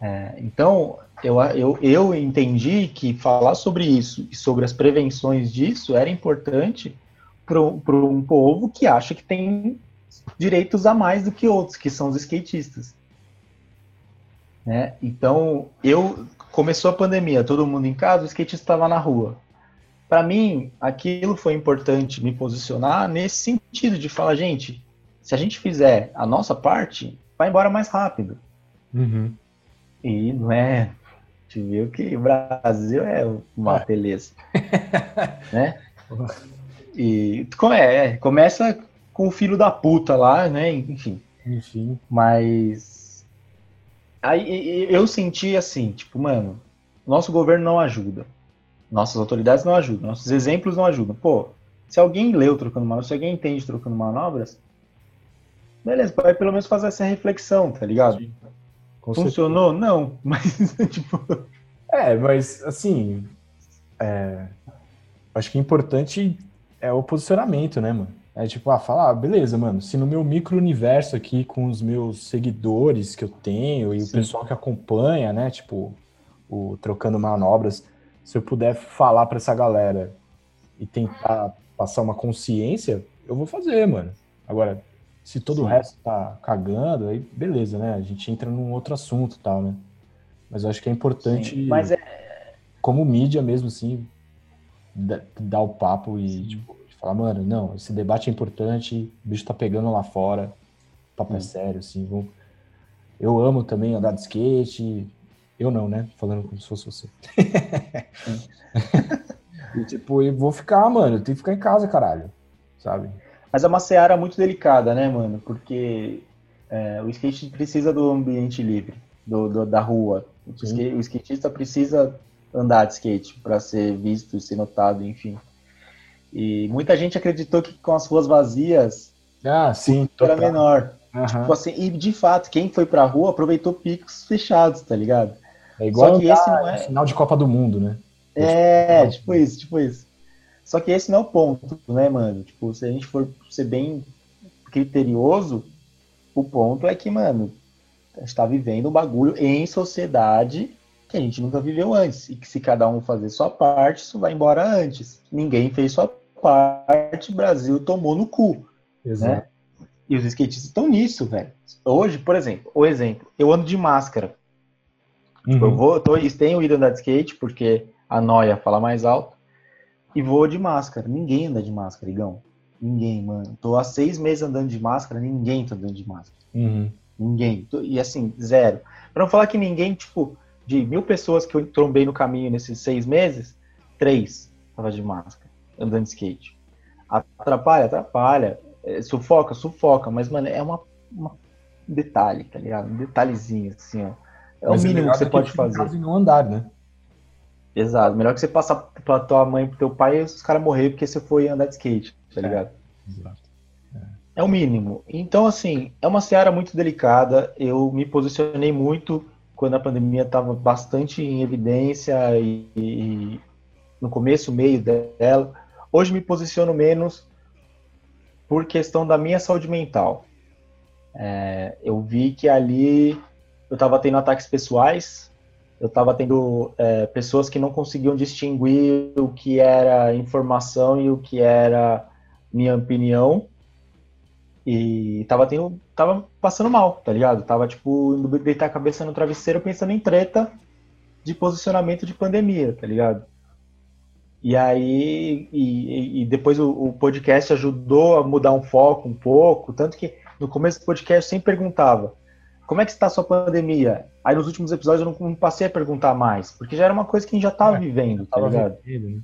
É, então, eu, eu, eu entendi que falar sobre isso e sobre as prevenções disso era importante para um povo que acha que tem direitos a mais do que outros, que são os skatistas. Né? Então, eu começou a pandemia, todo mundo em casa, o skatista estava na rua. Para mim, aquilo foi importante me posicionar nesse sentido de falar, gente, se a gente fizer a nossa parte, vai embora mais rápido. Uhum. E não é. A gente viu que o Brasil é uma É. beleza. né? E como é, começa com o filho da puta lá, né? Enfim. Enfim. Mas aí eu senti assim, tipo, mano, nosso governo não ajuda. Nossas autoridades não ajudam, nossos exemplos não ajudam. Pô, se alguém leu trocando manobras, se alguém entende trocando manobras, beleza, vai pelo menos fazer essa reflexão, tá ligado? Funcionou? Não, mas tipo, É, mas assim, é, acho que o importante é o posicionamento, né, mano? É tipo, ah, falar, ah, beleza, mano, se no meu micro-universo aqui, com os meus seguidores que eu tenho e o Sim. pessoal que acompanha, né, tipo, o Trocando Manobras, se eu puder falar pra essa galera e tentar passar uma consciência, eu vou fazer, mano. Agora, se todo o Sim. resto tá cagando, aí beleza, né? A gente entra num outro assunto e tal, né? Mas eu acho que é importante sim, mas é, como mídia mesmo, assim, da- dar o papo e, Sim. tipo, falar, mano, não, esse debate é importante, o bicho tá pegando lá fora, o papo é Sim. sério, assim, vamos... eu amo também andar de skate, eu não, né, falando como se fosse você. e, tipo, eu vou ficar, mano, eu tenho que ficar em casa, caralho, sabe? mas é uma seara muito delicada, né, mano? Porque é, o skate precisa do ambiente livre, do, do- da rua. O, skate- o skatista precisa andar de skate para ser visto, ser notado, enfim. E muita gente acreditou que com as ruas vazias Ah, sim, era total. menor. Aham. Tipo assim, e de fato, quem foi pra rua aproveitou picos fechados, tá ligado? É igual Só que esse não é- final de Copa do Mundo, né? É, tipo isso, tipo isso. Só que esse não é o ponto, né, mano? Tipo, se a gente for ser bem criterioso, o ponto é que, mano, a gente tá vivendo um bagulho em sociedade que a gente nunca viveu antes. E que se cada um fazer sua parte, isso vai embora antes. Ninguém fez sua parte, Brasil tomou no cu. Exato. E os skatistas estão nisso, velho. Hoje, por exemplo, o exemplo, eu ando de máscara. Tipo, Eu Uhum. vou, tô, tenho ido andar de skate porque a noia fala mais alto e vou de máscara. Ninguém anda de máscara, Igão. Ninguém, mano. Tô há seis meses andando de máscara, ninguém tá andando de máscara. Uhum. Ninguém. E assim, zero. Pra não falar que ninguém, tipo, de mil pessoas que eu trombei no caminho nesses seis meses, três tava de máscara, andando de skate. Atrapalha? Atrapalha. É, sufoca? Sufoca. Mas, mano, é uma, uma- um detalhe, tá ligado? Um detalhezinho, assim, ó. É o Mas mínimo melhor que você do pode em fazer. casa E não andar, né? Exato. Melhor que você passar pra tua mãe, pro teu pai, e os caras morrer porque você foi andar de skate, tá É. ligado? Exato. É o mínimo. Então, assim, é uma seara muito delicada. Eu me posicionei muito quando a pandemia estava bastante em evidência e, e no começo, meio dela. Hoje me posiciono menos por questão da minha saúde mental. É, eu vi que ali eu estava tendo ataques pessoais, eu estava tendo é, pessoas que não conseguiam distinguir o que era informação e o que era minha opinião. E tava tendo. Tava passando mal, tá ligado? Tava, tipo, indo deitar a cabeça no travesseiro pensando em treta de posicionamento de pandemia, tá ligado? E aí. E, e depois o, o podcast ajudou a mudar um foco um pouco. Tanto que no começo do podcast eu sempre perguntava. Como é que está a sua pandemia? Aí nos últimos episódios eu não, não passei a perguntar mais, porque já era uma coisa que a gente já tava É, vivendo, tá ligado? né?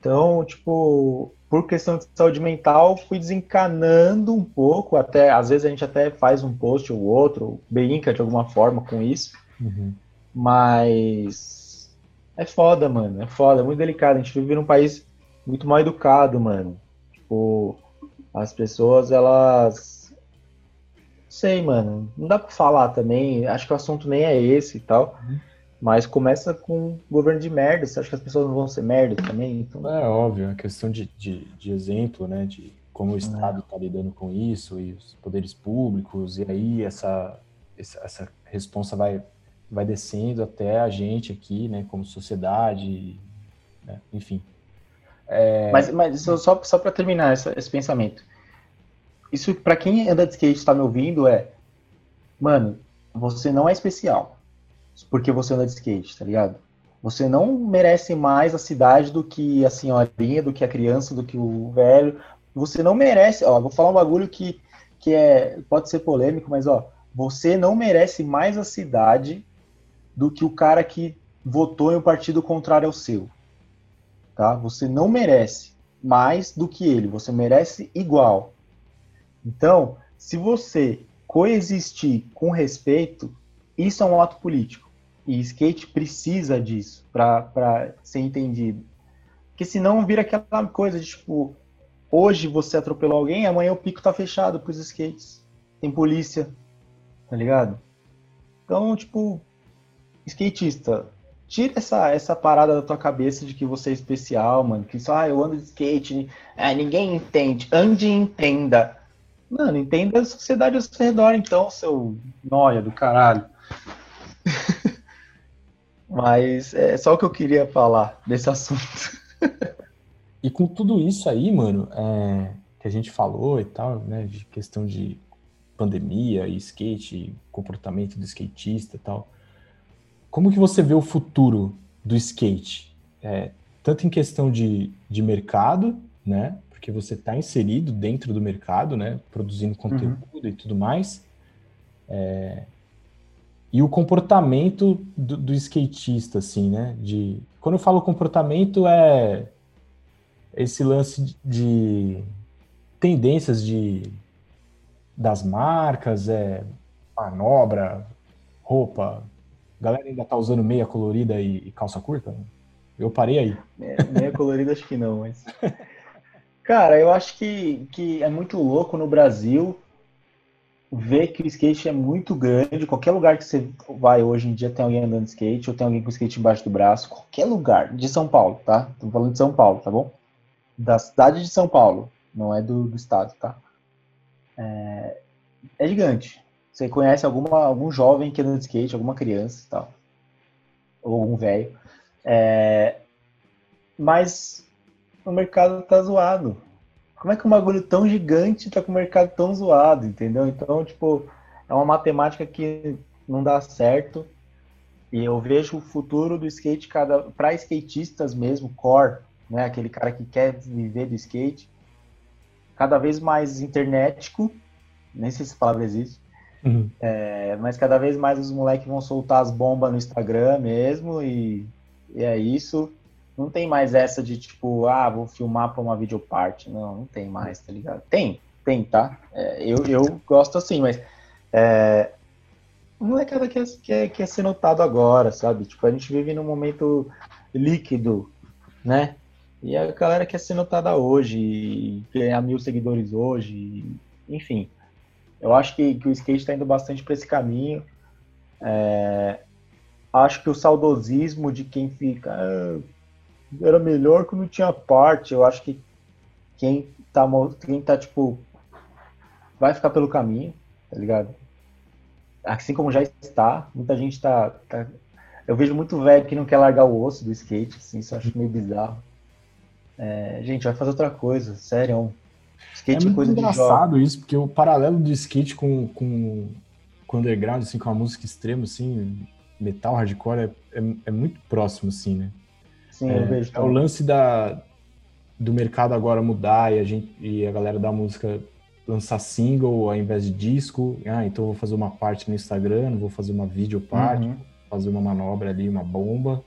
Então, tipo, por questão de saúde mental, fui desencanando um pouco, até às vezes a gente até faz um post ou outro, brinca de alguma forma com isso, Uhum. mas é foda, mano, é foda, é muito delicado. A gente vive num país muito mal educado, mano. Tipo, as pessoas, elas. Sei, mano, não dá pra falar também, acho que o assunto nem é esse e tal. Mas começa com governo de merda. Você acha que as pessoas não vão ser merda também? Então, É óbvio, é questão de, de, de exemplo, né? De como o Estado está lidando com isso e os poderes públicos, e aí essa, essa, essa responsa vai, vai descendo até a gente aqui, né? Como sociedade, né, enfim. Mas, mas só, só, para terminar essa- esse pensamento. Isso, para quem anda de skate e tá me ouvindo, é. Mano, você não é especial porque você anda de skate, tá ligado? Você não merece mais a cidade do que a senhorinha, do que a criança, do que o velho. Você não merece, ó, vou falar um bagulho que, que é, pode ser polêmico, mas ó, você não merece mais a cidade do que o cara que votou em um partido contrário ao seu. Tá? Você não merece mais do que ele, você merece igual. Então, se você coexistir com respeito, isso é um ato político. E skate precisa disso para ser entendido. Porque senão vira aquela coisa de tipo, hoje você atropelou alguém, amanhã o pico tá fechado pros skates. Tem polícia, tá ligado? Então, tipo, skatista, tira essa, essa parada da tua cabeça de que você é especial, mano. Que só, ah, eu ando de skate, ah, ninguém entende. Ande e entenda. Mano, entenda a sociedade ao seu redor, então, seu noia do caralho. Mas é só o que eu queria falar desse assunto. e com tudo isso aí, mano, é, que a gente falou e tal, né, de questão de pandemia e skate, comportamento do skatista e tal, como que você vê o futuro do skate? É, tanto em questão de, de mercado, né, porque você está inserido dentro do mercado, né, produzindo conteúdo uhum. e tudo mais, é, e o comportamento do, do, skatista, assim, né? De, quando eu falo comportamento, é esse lance de tendências de das marcas, é manobra, roupa. A galera ainda tá usando meia colorida e, e calça curta? Eu parei aí. Meia colorida acho que não, mas. Cara, eu acho que, que é muito louco no Brasil ver que o skate é muito grande. Qualquer lugar que você vai hoje em dia tem alguém andando de skate, ou tem alguém com skate embaixo do braço. Qualquer lugar. De São Paulo, tá? Tô falando de São Paulo, tá bom? Da cidade de São Paulo, não é do, do estado, tá? É, é gigante. Você conhece alguma, algum jovem que anda de skate, alguma criança e tal. Ou algum velho. É, mas o mercado tá zoado como é que um bagulho tão gigante tá com o mercado tão zoado, entendeu? Então, tipo, é uma matemática que não dá certo. E eu vejo o futuro do skate cada para skatistas mesmo, core, né, aquele cara que quer viver do skate, cada vez mais internetico, nem sei se palavra existe, uhum. é, mas cada vez mais os moleques vão soltar as bombas no Instagram mesmo e, e é isso. Não tem mais essa de tipo, ah, vou filmar para uma videoparte. Não, não tem mais, tá ligado? Tem, tem, tá? É, eu, eu gosto assim, mas é, o molecada quer, quer, quer ser notado agora, sabe? Tipo, a gente vive num momento líquido, né? E a galera quer ser notada hoje, ganhar mil seguidores hoje, enfim. Eu acho que, que o skate está indo bastante para esse caminho. É, acho que o saudosismo de quem fica, ah, era melhor quando tinha parte. Eu acho que quem tá, quem tá, tipo, vai ficar pelo caminho, tá ligado? Assim como já está, muita gente tá, tá... Eu vejo muito velho que não quer largar o osso do skate, assim, isso eu acho meio bizarro. É, gente, vai fazer outra coisa, sério. Skate é, é coisa engraçado isso, porque o paralelo do skate com, com, com underground, assim, com a música extrema, assim, metal, hardcore, é, é, é muito próximo, assim, né? Sim, é, eu vejo. É o lance da, do mercado agora mudar e a, gente, e a galera da música lançar single ao invés de disco. Ah, então vou fazer uma parte no Instagram, vou fazer uma vídeo parte, uhum. fazer uma manobra ali, uma bomba.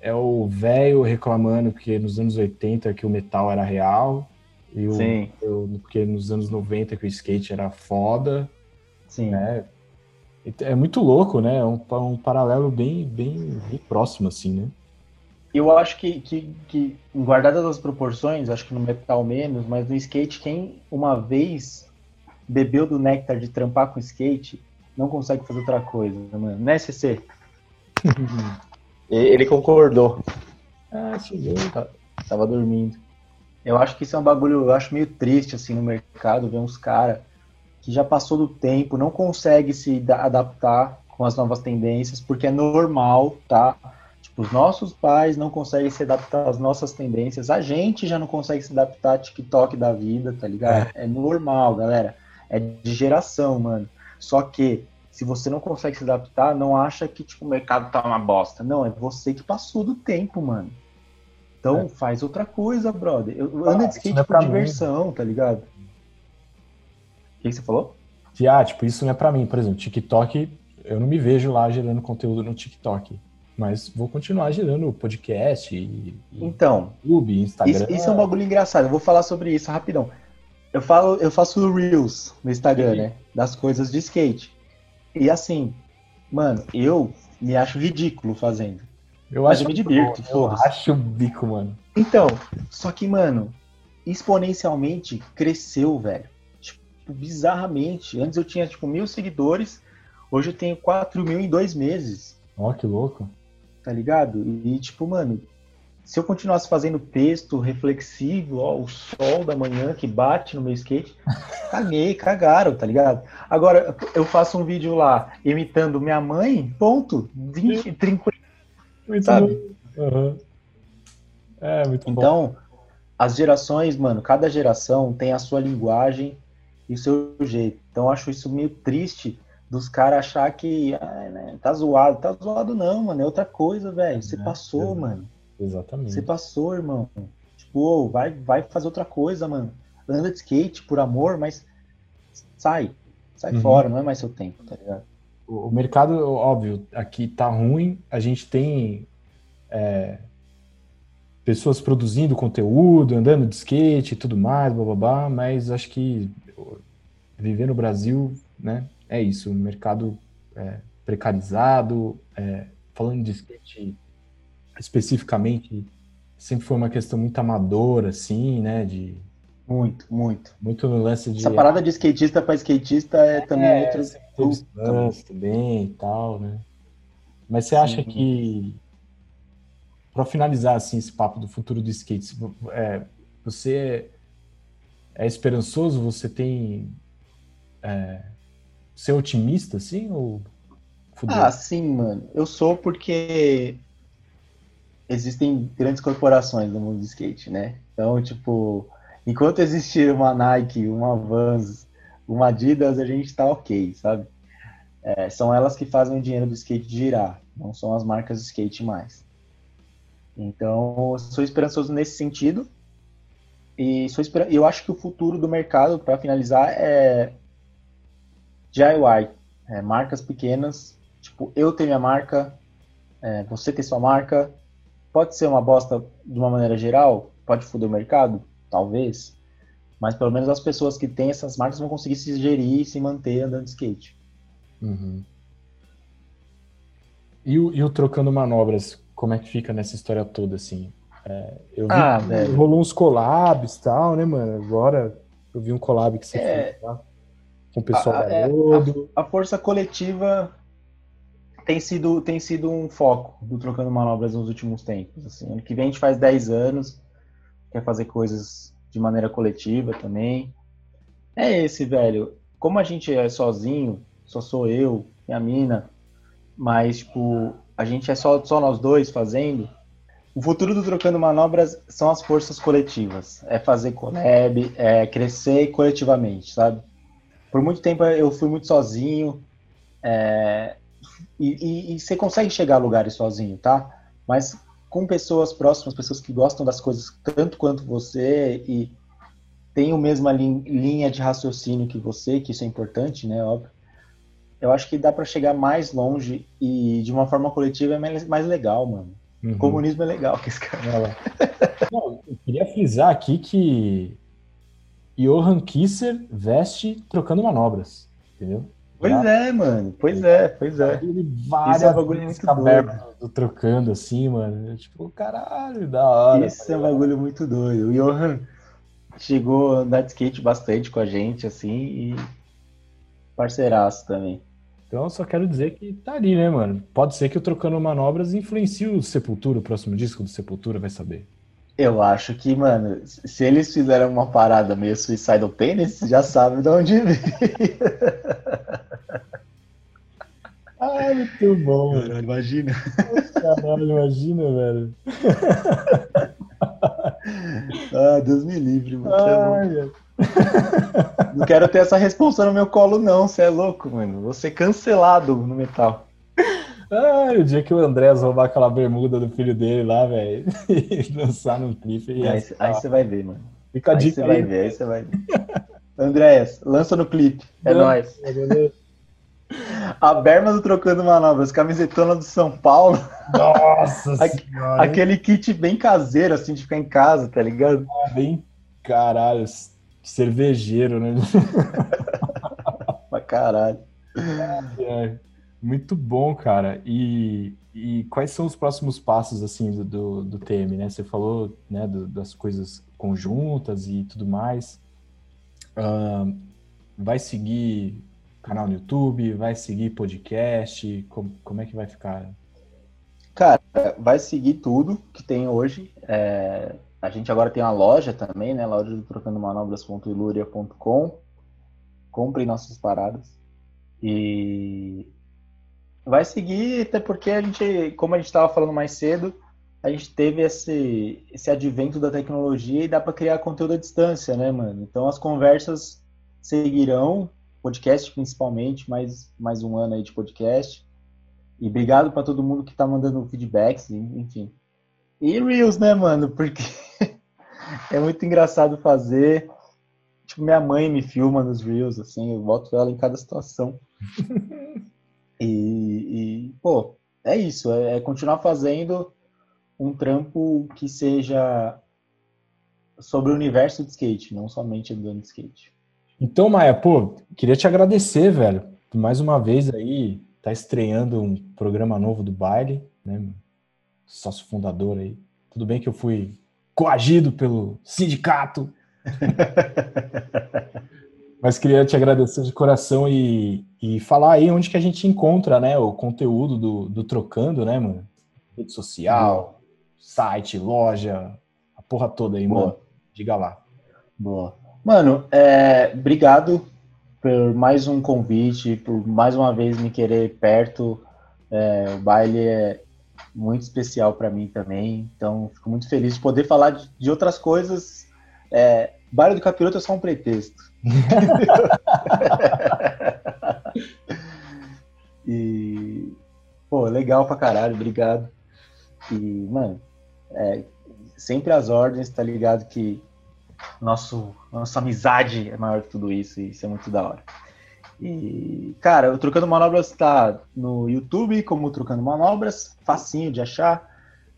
É o velho reclamando que nos anos 80 que o metal era real. E o, Sim. Eu, porque nos anos 90 que o skate era foda. Sim. Né? É muito louco, né? É um, um paralelo bem, bem, bem próximo, assim, né? eu acho que, que, que, guardadas as proporções, acho que no metal menos, mas no skate, quem uma vez bebeu do néctar de trampar com skate, não consegue fazer outra coisa, mano. Né, CC? Ele concordou. Ah, chegou. Tava dormindo. Eu acho que isso é um bagulho, eu acho meio triste, assim, no mercado, ver uns caras que já passou do tempo, não consegue se adaptar com as novas tendências, porque é normal, tá? Tipo, os nossos pais não conseguem se adaptar às nossas tendências, a gente já não consegue se adaptar a TikTok da vida, tá ligado? É, é normal, galera. É de geração, mano. Só que se você não consegue se adaptar, não acha que tipo, o mercado tá uma bosta. Não, é você que passou do tempo, mano. Então É. faz outra coisa, brother. Eu Ah, ando de skate é por pra mim. diversão, tá ligado? O que, você falou? Que, ah, tipo, isso não é pra mim. Por exemplo, TikTok, eu não me vejo lá gerando conteúdo no TikTok. Mas vou continuar gerando podcast e, e Então, YouTube, Instagram. Isso, isso é um bagulho engraçado. Eu vou falar sobre isso rapidão. Eu falo, eu faço reels no Instagram, Sim. né? Das coisas de skate. E assim, mano, eu me acho ridículo fazendo. Eu Mas acho eu me divirto, foda-se. acho o bico, mano. Então, só que, mano, exponencialmente cresceu, velho. Tipo, bizarramente. Antes eu tinha, tipo, mil seguidores. Hoje eu tenho 4 mil em dois meses. Ó, que louco. tá ligado? E, tipo, mano, se eu continuasse fazendo texto reflexivo, ó, o sol da manhã que bate no meu skate, caguei, cagaram, tá ligado? Agora, eu faço um vídeo lá imitando minha mãe, ponto, 20, 30. Muito Sabe? bom. Aham. É, muito bom. Então, as gerações, mano, cada geração tem a sua linguagem e o seu jeito. Então, eu acho isso meio triste dos caras achar que ah, né, tá zoado. Tá zoado não, mano, é outra coisa, velho. Você É, passou, mano. Exatamente. Você passou, irmão. Tipo, ô, vai, vai fazer outra coisa, mano. Anda de skate por amor, mas sai. Sai Uhum. fora, não é mais seu tempo, tá ligado? O mercado, óbvio, aqui tá ruim. A gente tem é, pessoas produzindo conteúdo, andando de skate e tudo mais, blá, blá, blá, mas acho que viver no Brasil, né, é isso. O mercado é, precarizado, é, falando de skate especificamente, sempre foi uma questão muito amadora, assim, né, de Muito, muito. muito no lance de... Essa parada de skatista pra skatista é também É, outro. lance também e tal, né? Mas você acha Sim. que, para finalizar assim esse papo do futuro do skate, é, você é esperançoso? Você tem é, ser otimista assim ou fudeu? Ah, sim, mano. Eu sou porque existem grandes corporações no mundo do skate, né? Então, tipo, enquanto existir uma Nike, uma Vans, uma Adidas, a gente tá ok, sabe? É, são elas que fazem o dinheiro do skate girar, não são as marcas de skate mais. Então, sou esperançoso nesse sentido. E sou esper... eu acho que o futuro do mercado, para finalizar, é DIY. É, marcas pequenas Tipo, eu tenho minha marca, é, você tem sua marca. Pode ser uma bosta de uma maneira geral, pode foder o mercado, talvez. Mas pelo menos as pessoas que têm essas marcas vão conseguir se gerir e se manter andando de skate. Uhum. E, o, e o trocando manobras, como é que fica nessa história toda assim? É, eu vi Ah, velho. rolou uns collabs e tal, né, mano? Agora eu vi um collab que você É. fez lá com o pessoal Ah, da é, Rodo. A força coletiva tem sido, tem sido um foco do Trocando Manobras nos últimos tempos. Assim. Ano que vem a gente faz 10 anos, quer fazer coisas de maneira coletiva também. É esse, velho. Como a gente é sozinho, só sou eu, minha mina, mas, tipo, a gente é só, só nós dois fazendo. O futuro do Trocando Manobras são as forças coletivas. É fazer collab, é crescer coletivamente, sabe? Por muito tempo eu fui muito sozinho. é, e, e- e você consegue chegar a lugares sozinho, tá? Mas com pessoas próximas, pessoas que gostam das coisas tanto quanto você e tem a mesma lin- linha de raciocínio que você, que isso é importante, né? Óbvio. Eu acho que dá pra chegar mais longe e de uma forma coletiva é mais, mais legal, mano. Uhum. Comunismo é legal, que esse cara. Lá. Não, eu queria frisar aqui que Johan Kisser veste trocando manobras, entendeu? Pois é, mano. Pois é, pois é. Ele várias Isso é um bagulho muito com a berma do trocando assim, mano. Eu, Tipo, caralho, da hora. Isso tá é um bagulho muito doido. O Johan chegou a andar de skate bastante com a gente, assim, e parceiraço também. Então eu só quero dizer que tá ali, né, mano? Pode ser que o Trocando Manobras influencie o Sepultura, o próximo disco do Sepultura, vai saber. Eu acho que, mano, se eles fizeram uma parada meio Suicidal Tennis, já sabe de onde veio. Muito bom. Caralho, imagina. Caralho, imagina, velho. Ah, Deus me livre, mano. É não quero ter essa responsa no meu colo, não. Você é louco, mano. Vou ser cancelado no metal. Ah, o dia que o Andrés roubar aquela bermuda do filho dele lá, velho, e dançar no clipe. Aí, aí você vai ver, mano. Fica a aí você vai ver, aí você vai ver. Andrés, lança no clipe. É nóis. A Berma do Trocando Manobras, camisetona do São Paulo. Nossa senhora. Aquele kit bem caseiro, assim, de ficar em casa, tá ligado? Bem caralho, cervejeiro, né? pra caralho. É, muito bom, cara. E, e quais são os próximos passos, assim, do, do, do TM, né? Você falou, né, do, das coisas conjuntas e tudo mais. Uh, vai seguir canal no YouTube? Vai seguir podcast? Como, como é que vai ficar? Cara, vai seguir tudo que tem hoje. É, a gente agora tem uma loja também, né? Loja do trocandomanobras.iluria.com. Comprem nossas paradas. E vai seguir, até porque a gente, como a gente estava falando mais cedo, a gente teve esse, esse advento da tecnologia e dá para criar conteúdo à distância, né, mano? Então as conversas seguirão, podcast principalmente, mais, mais um ano aí de podcast. E obrigado para todo mundo que está mandando feedbacks, enfim. E Reels, né, mano? Porque é muito engraçado fazer. Tipo, minha mãe me filma nos Reels, assim, eu boto ela em cada situação. e, e, pô, é isso, é, é continuar fazendo um trampo que seja sobre o universo de skate, não somente andando de skate. Então, Maia, pô, queria te agradecer, velho. Mais uma vez aí, tá estreando um programa novo do baile, né? Sócio fundador aí. Tudo bem que eu fui coagido pelo sindicato. Mas queria te agradecer de coração e, e falar aí onde que a gente encontra, né, o conteúdo do, do Trocando, né, mano? Rede social, site, loja, a porra toda aí, Boa. mano. Diga lá. Boa. Mano, é, obrigado por mais um convite, por mais uma vez me querer perto. É, o baile é muito especial para mim também, então fico muito feliz de poder falar de, de outras coisas. É, baile do Capiroto é só um pretexto. e, pô, legal pra caralho, obrigado. E, mano, é, sempre as ordens, tá ligado que nosso, nossa amizade é maior que tudo isso, e isso é muito da hora. E, cara, o Trocando Manobras está no YouTube como Trocando Manobras, facinho de achar.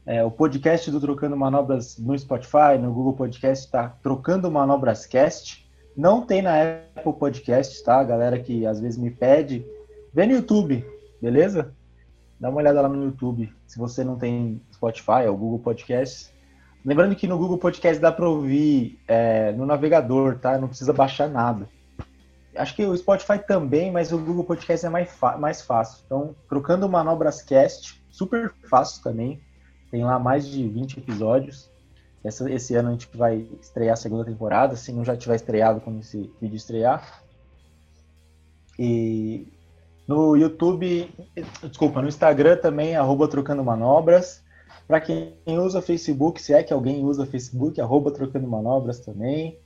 É, o podcast do Trocando Manobras no Spotify, no Google Podcast, está Trocando Manobras Cast. Não tem na Apple Podcast, tá? galera que às vezes me pede, vê no YouTube, beleza? Dá uma olhada lá no YouTube. Se você não tem Spotify ou Google Podcast, Lembrando que no Google Podcast dá para ouvir é, no navegador, tá? Não precisa baixar nada. Acho que o Spotify também, mas o Google Podcast é mais, mais fácil. Então, trocando Manobras Cast, super fácil também. Tem lá mais de 20 episódios. Essa, esse ano a gente vai estrear a segunda temporada, se não já tiver estreado quando esse vídeo estrear. E no YouTube, desculpa, no Instagram também, arroba Trocando Manobras. Para quem usa Facebook, se é que alguém usa Facebook, arroba Trocando Manobras também.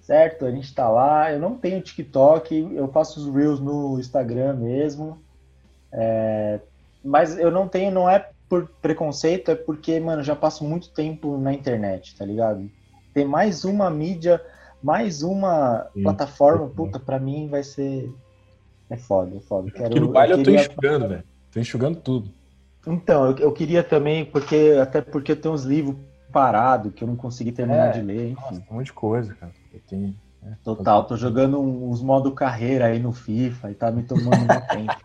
Certo? A gente está lá. Eu não tenho TikTok, eu faço os Reels no Instagram mesmo. É, mas eu não tenho, não é por preconceito, é porque, mano, já passo muito tempo na internet, tá ligado? Tem mais uma mídia, mais uma Sim. plataforma, puta, pra mim vai ser. É foda, é foda. Quero, Aqui no baile eu, queria... eu tô enxugando, velho. Tô enxugando tudo. Então, eu, eu, queria também, porque até porque tem uns livros parados que eu não consegui terminar é, de ler. Enfim. Nossa, um monte de coisa, cara. Eu tenho, né, Total, tô jogando uns modo carreira aí no FIFA e tá me tomando meu tempo.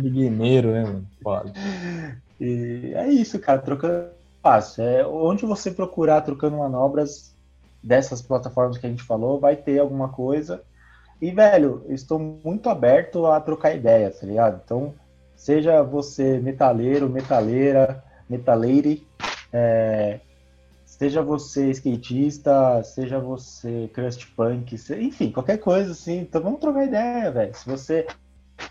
Mineiro, né, mano? Pode. E é isso, cara, trocando fácil. É, onde você procurar trocando manobras dessas plataformas que a gente falou, vai ter alguma coisa. E, velho, estou muito aberto a trocar ideia, tá ligado? Então, Seja você metaleiro, metaleira, metaleire, é, seja você skatista, seja você crust punk, enfim, qualquer coisa assim. Então vamos trocar ideia, velho. Se você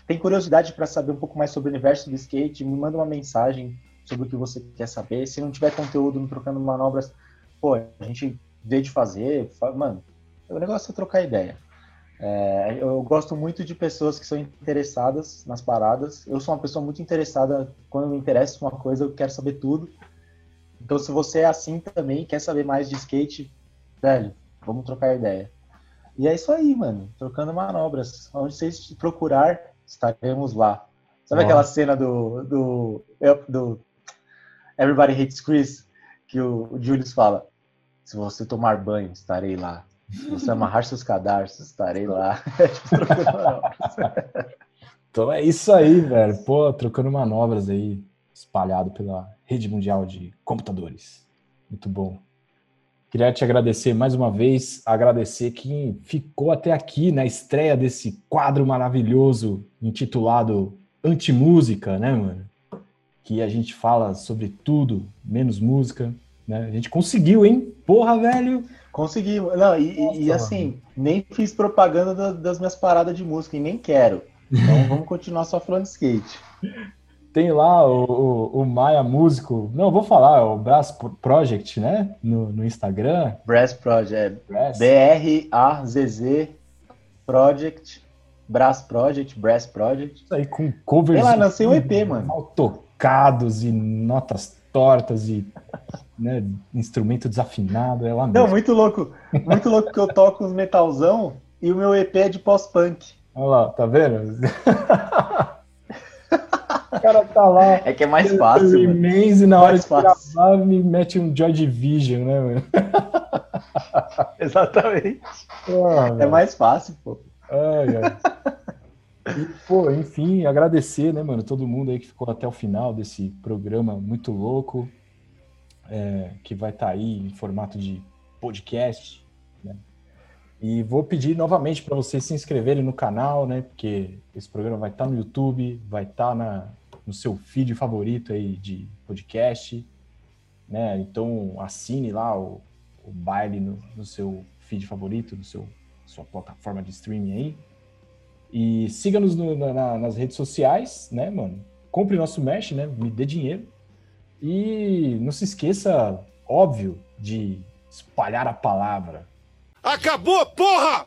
tem curiosidade para saber um pouco mais sobre o universo do skate, me manda uma mensagem sobre o que você quer saber. Se não tiver conteúdo no Trocando Manobras, pô, a gente vê de fazer, mano, o negócio é trocar ideia. É, eu gosto muito de pessoas que são interessadas nas paradas. Eu sou uma pessoa muito interessada, quando me interessa uma coisa, eu quero saber tudo. Então, se você é assim também, quer saber mais de skate, velho, vamos trocar ideia. E é isso aí, mano. Trocando manobras. Onde vocês procurar, estaremos lá. Sabe aquela cena do, do, do Everybody Hates Chris? Que o, o Julius fala: Se você tomar banho, estarei lá. Você amarrar seus cadarços, estarei lá. então é isso aí, velho. Pô, trocando manobras aí, espalhado pela rede mundial de computadores. Muito bom. Queria te agradecer mais uma vez, agradecer quem ficou até aqui na estreia desse quadro maravilhoso intitulado Antimúsica, né, mano? Que a gente fala sobre tudo, menos música, né? A gente conseguiu, hein? Porra, velho! Conseguimos. Não, e, Nossa, e assim, nem fiz propaganda da, das minhas paradas de música e nem quero. Então vamos continuar só falando de skate. Tem lá o, o, o, Maia Músico, não, vou falar, o Brass Project, né? No, no Instagram. Brass Project. B-R-A-Z-Z Project. Brass Project, Brass Project. Isso aí, com covers. Ela lancei um EP, mano. Mal tocados e notas tortas e né, instrumento desafinado, é lá mesmo. Não, muito louco. Muito louco que eu toco uns metalzão e o meu EP é de pós-punk. Olha lá, tá vendo? o cara tá lá. É que é mais fácil. Imenso, e na hora de gravar me mete um Joy Division, né, mano? Exatamente. Ah, é mais fácil, pô. Ai, ai. E, pô, enfim, agradecer, né, mano, todo mundo aí que ficou até o final desse programa muito louco é, que vai estar tá aí em formato de podcast. Né? E vou pedir novamente para vocês se inscreverem no canal, né? Porque esse programa vai estar tá no YouTube, vai estar tá no seu feed favorito aí de podcast, né? Então assine lá o, o baile no, no seu feed favorito, no seu sua plataforma de streaming aí. E siga-nos na, nas redes sociais, né, mano? Compre nosso mesh, né? Me dê dinheiro. E não se esqueça, óbvio, de espalhar a palavra. Acabou, porra!